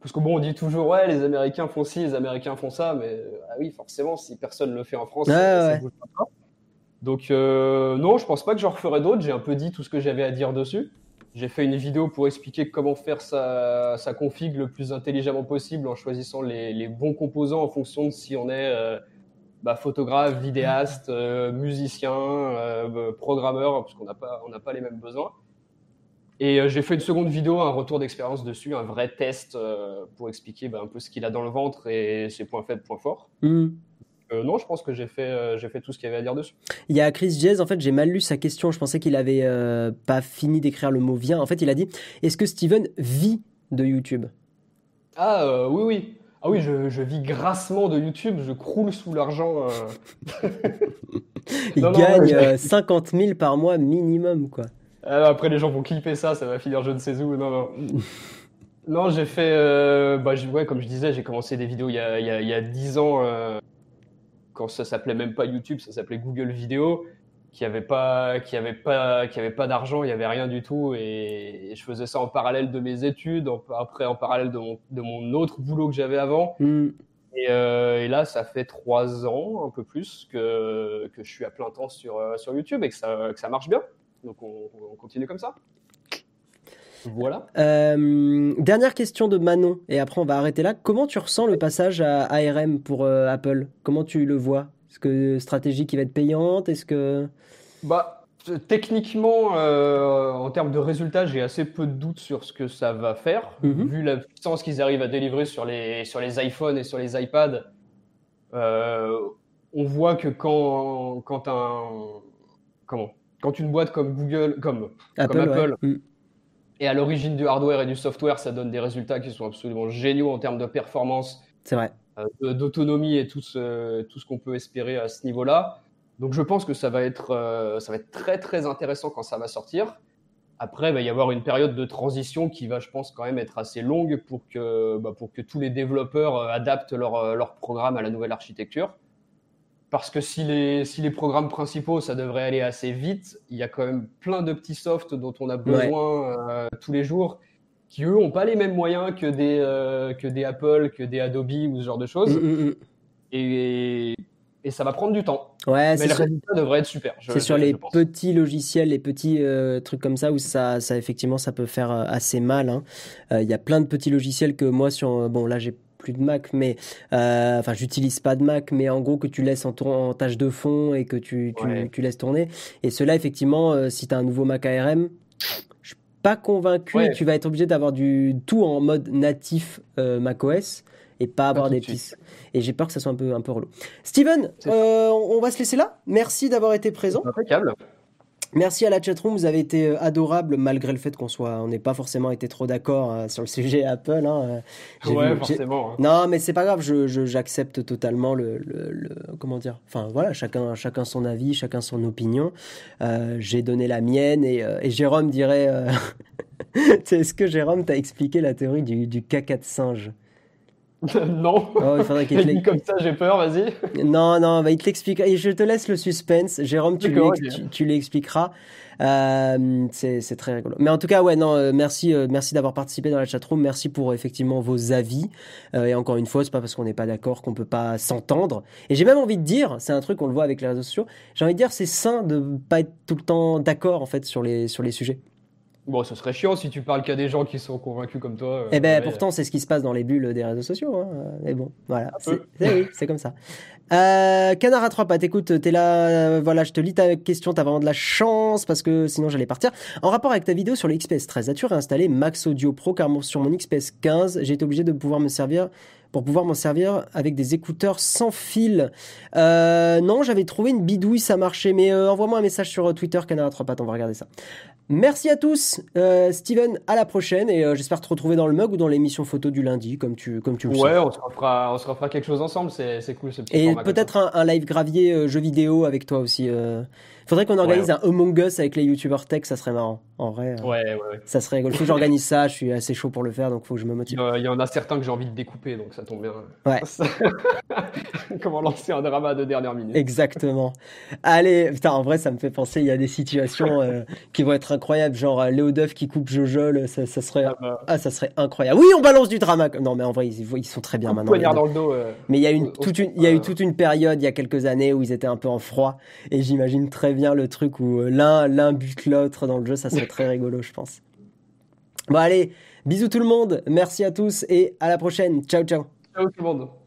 Parce que bon, on dit toujours, ouais, les Américains font ci, les Américains font ça, mais ah oui, forcément, si personne ne le fait en France, ça, bouge pas. Donc, euh, non, je pense pas que j'en referai d'autres. J'ai un peu dit tout ce que j'avais à dire dessus. J'ai fait une vidéo pour expliquer comment faire sa, sa config le plus intelligemment possible en choisissant les, les bons composants en fonction de si on est. Euh, bah, photographe, vidéaste, euh, musicien, euh, programmeur, parce qu'on n'a pas, on pas les mêmes besoins. Et euh, j'ai fait une seconde vidéo, un retour d'expérience dessus, un vrai test pour expliquer bah, un peu ce qu'il a dans le ventre et ses points faibles, points forts. Hmm. non, je pense que j'ai fait, j'ai fait tout ce qu'il y avait à dire dessus. Il y a Chris Jazz, en fait, j'ai mal lu sa question. Je pensais qu'il avait pas fini d'écrire le mot vient. En fait, il a dit Est-ce que Steven vit de YouTube? Ah, oui, oui. Ah oui, je, vis grassement de YouTube, je croule sous l'argent. Euh. (laughs) Il gagne 50 000 euh, par mois minimum, quoi. Ah, après, les gens vont clipper ça, ça va finir je ne sais où. Non, non. (laughs) non, j'ai fait. Euh, bah, ouais, comme je disais, j'ai commencé des vidéos il y a, il y a, 10 ans, quand ça s'appelait même pas YouTube, ça s'appelait Google Vidéo qui avait pas qui avait pas qui avait pas d'argent, il y avait rien du tout et, je faisais ça en parallèle de mes études, après en parallèle de mon, de mon autre boulot que j'avais avant. Et, euh, et, là, ça fait trois ans, un peu plus, que, que je suis à plein temps sur, euh, sur YouTube et que ça, que ça marche bien. Donc on, on continue comme ça. Voilà. Euh, dernière question de Manon, et après on va arrêter là. Comment tu ressens le passage à ARM pour Apple? Comment tu le vois? Est-ce que stratégie qui va être payante? Est-ce que bah techniquement, euh, en termes de résultats, j'ai assez peu de doutes sur ce que ça va faire, mhm. vu la puissance qu'ils arrivent à délivrer sur les sur les iPhones et sur les iPads. Euh, on voit que quand quand un comment quand une boîte comme Google, comme Apple, mm. est à l'origine du hardware et du software, ça donne des résultats qui sont absolument géniaux en termes de performance, c'est vrai, d'autonomie et tout ce, tout ce qu'on peut espérer à ce niveau-là. Donc je pense que ça va être, euh, ça va être très très intéressant quand ça va sortir. Après, il va y avoir une période de transition qui va, je pense, quand même être assez longue pour que, bah, pour que tous les développeurs euh, adaptent leur, leur programme à la nouvelle architecture parce que si les, si les programmes principaux, ça devrait aller assez vite, il y a quand même plein de petits softs dont on a besoin euh, tous les jours, qui eux n'ont pas les mêmes moyens que des, euh, que des Apple, que des Adobe ou ce genre de choses. Mm, mm, mm. Et, et, ça va prendre du temps. Ouais, Mais le résultat devrait être super. C'est sur les petits logiciels, les petits euh, trucs comme ça où ça, ça, effectivement, ça peut faire assez mal. Hein. Il y a plein de petits logiciels que moi, sur, bon, là, j'ai plus de Mac, mais euh, enfin, j'utilise pas de Mac, mais en gros que tu laisses en, en tâche de fond et que tu, tu, laisses tourner. Et cela, effectivement, euh, si tu as un nouveau Mac ARM, je pas convaincu. Tu vas être obligé d'avoir du tout en mode natif euh, macOS et pas avoir des pistes. Et j'ai peur que ça soit un peu, un peu relou. Steven, on va se laisser là. Merci d'avoir été présent. Impeccable. Merci à la chatroom, vous avez été euh, adorable malgré le fait qu'on soit, on n'ait pas forcément été trop d'accord euh, sur le (laughs) sujet Apple. Hein. Euh, ouais, forcément. Hein. Non, mais c'est pas grave, je, j'accepte totalement le, le, comment dire. Enfin voilà, chacun, chacun son avis, chacun son opinion. j'ai donné la mienne et, et Jérôme dirait. (laughs) Est-ce que Jérôme t'a expliqué la théorie du, du caca de singe? (laughs) non. Oh, il faudrait (laughs) qu'il te comme ça, j'ai peur, vas-y. Non, non, bah, il te l'expliquera. Et je te laisse le suspense. Jérôme, tu, tu, l'expliqueras. Euh, c'est très rigolo. Mais en tout cas, ouais, non, euh, merci, euh, merci d'avoir participé dans la chatroom. Merci pour effectivement vos avis. et encore une fois, c'est pas parce qu'on n'est pas d'accord qu'on peut pas s'entendre. Et j'ai même envie de dire, c'est un truc qu'on le voit avec les réseaux sociaux. J'ai envie de dire, c'est sain de pas être tout le temps d'accord en fait sur les sur les sujets. Bon, ce serait chiant si tu parles qu'à des gens qui sont convaincus comme toi. Eh ben, pourtant, c'est ce qui se passe dans les bulles des réseaux sociaux. Hein. Mais bon, voilà. C'est, (laughs) oui, c'est comme ça. Euh, Canard à trois pattes, écoute, t'es là, euh, voilà, je te lis ta question, t'as vraiment de la chance parce que sinon j'allais partir. En rapport avec ta vidéo sur le XPS 13, as-tu réinstallé Max Audio Pro car sur mon XPS 15, j'ai été obligé de pouvoir me servir pour pouvoir m'en servir avec des écouteurs sans fil. Euh, non, j'avais trouvé une bidouille, ça marchait, mais euh, envoie-moi un message sur Twitter, Canard à trois pattes, on va regarder ça. Merci à tous, euh, Steven, à la prochaine et euh, j'espère te retrouver dans le mug ou dans l'émission photo du lundi, comme tu, comme tu le Ouais, on se, refera, on se refera quelque chose ensemble, c'est cool ce petit Et peut-être un, un, live gravier euh, jeu vidéo avec toi aussi. Faudrait qu'on organise un Among Us avec les youtubeurs tech, ça serait marrant. En vrai, euh, ouais, ouais, ça serait rigolo. Faut que j'organise ça, je suis assez chaud pour le faire, donc faut que je me motive. Il y en a certains que j'ai envie de découper, donc ça tombe bien. Ouais. (laughs) Comment lancer un drama de dernière minute. Exactement. Allez, putain, en vrai, ça me fait penser, il y a des situations euh, qui vont être incroyables, genre euh, Léo Duff qui coupe Jojo, ça, ça serait, ah, bah. ah, ça serait incroyable. Oui, on balance du drama. Non, mais en vrai, ils, ils sont très bien maintenant. dans le dos. mais il y a une, toute une, il y a eu toute une période, il y a quelques années, où ils étaient un peu en froid, et j'imagine très bien le truc où euh, l'un l'un bute l'autre dans le jeu, ça serait très (laughs) rigolo, je pense. Bon allez, bisous tout le monde, merci à tous et à la prochaine. Ciao ciao. Ciao tout le monde.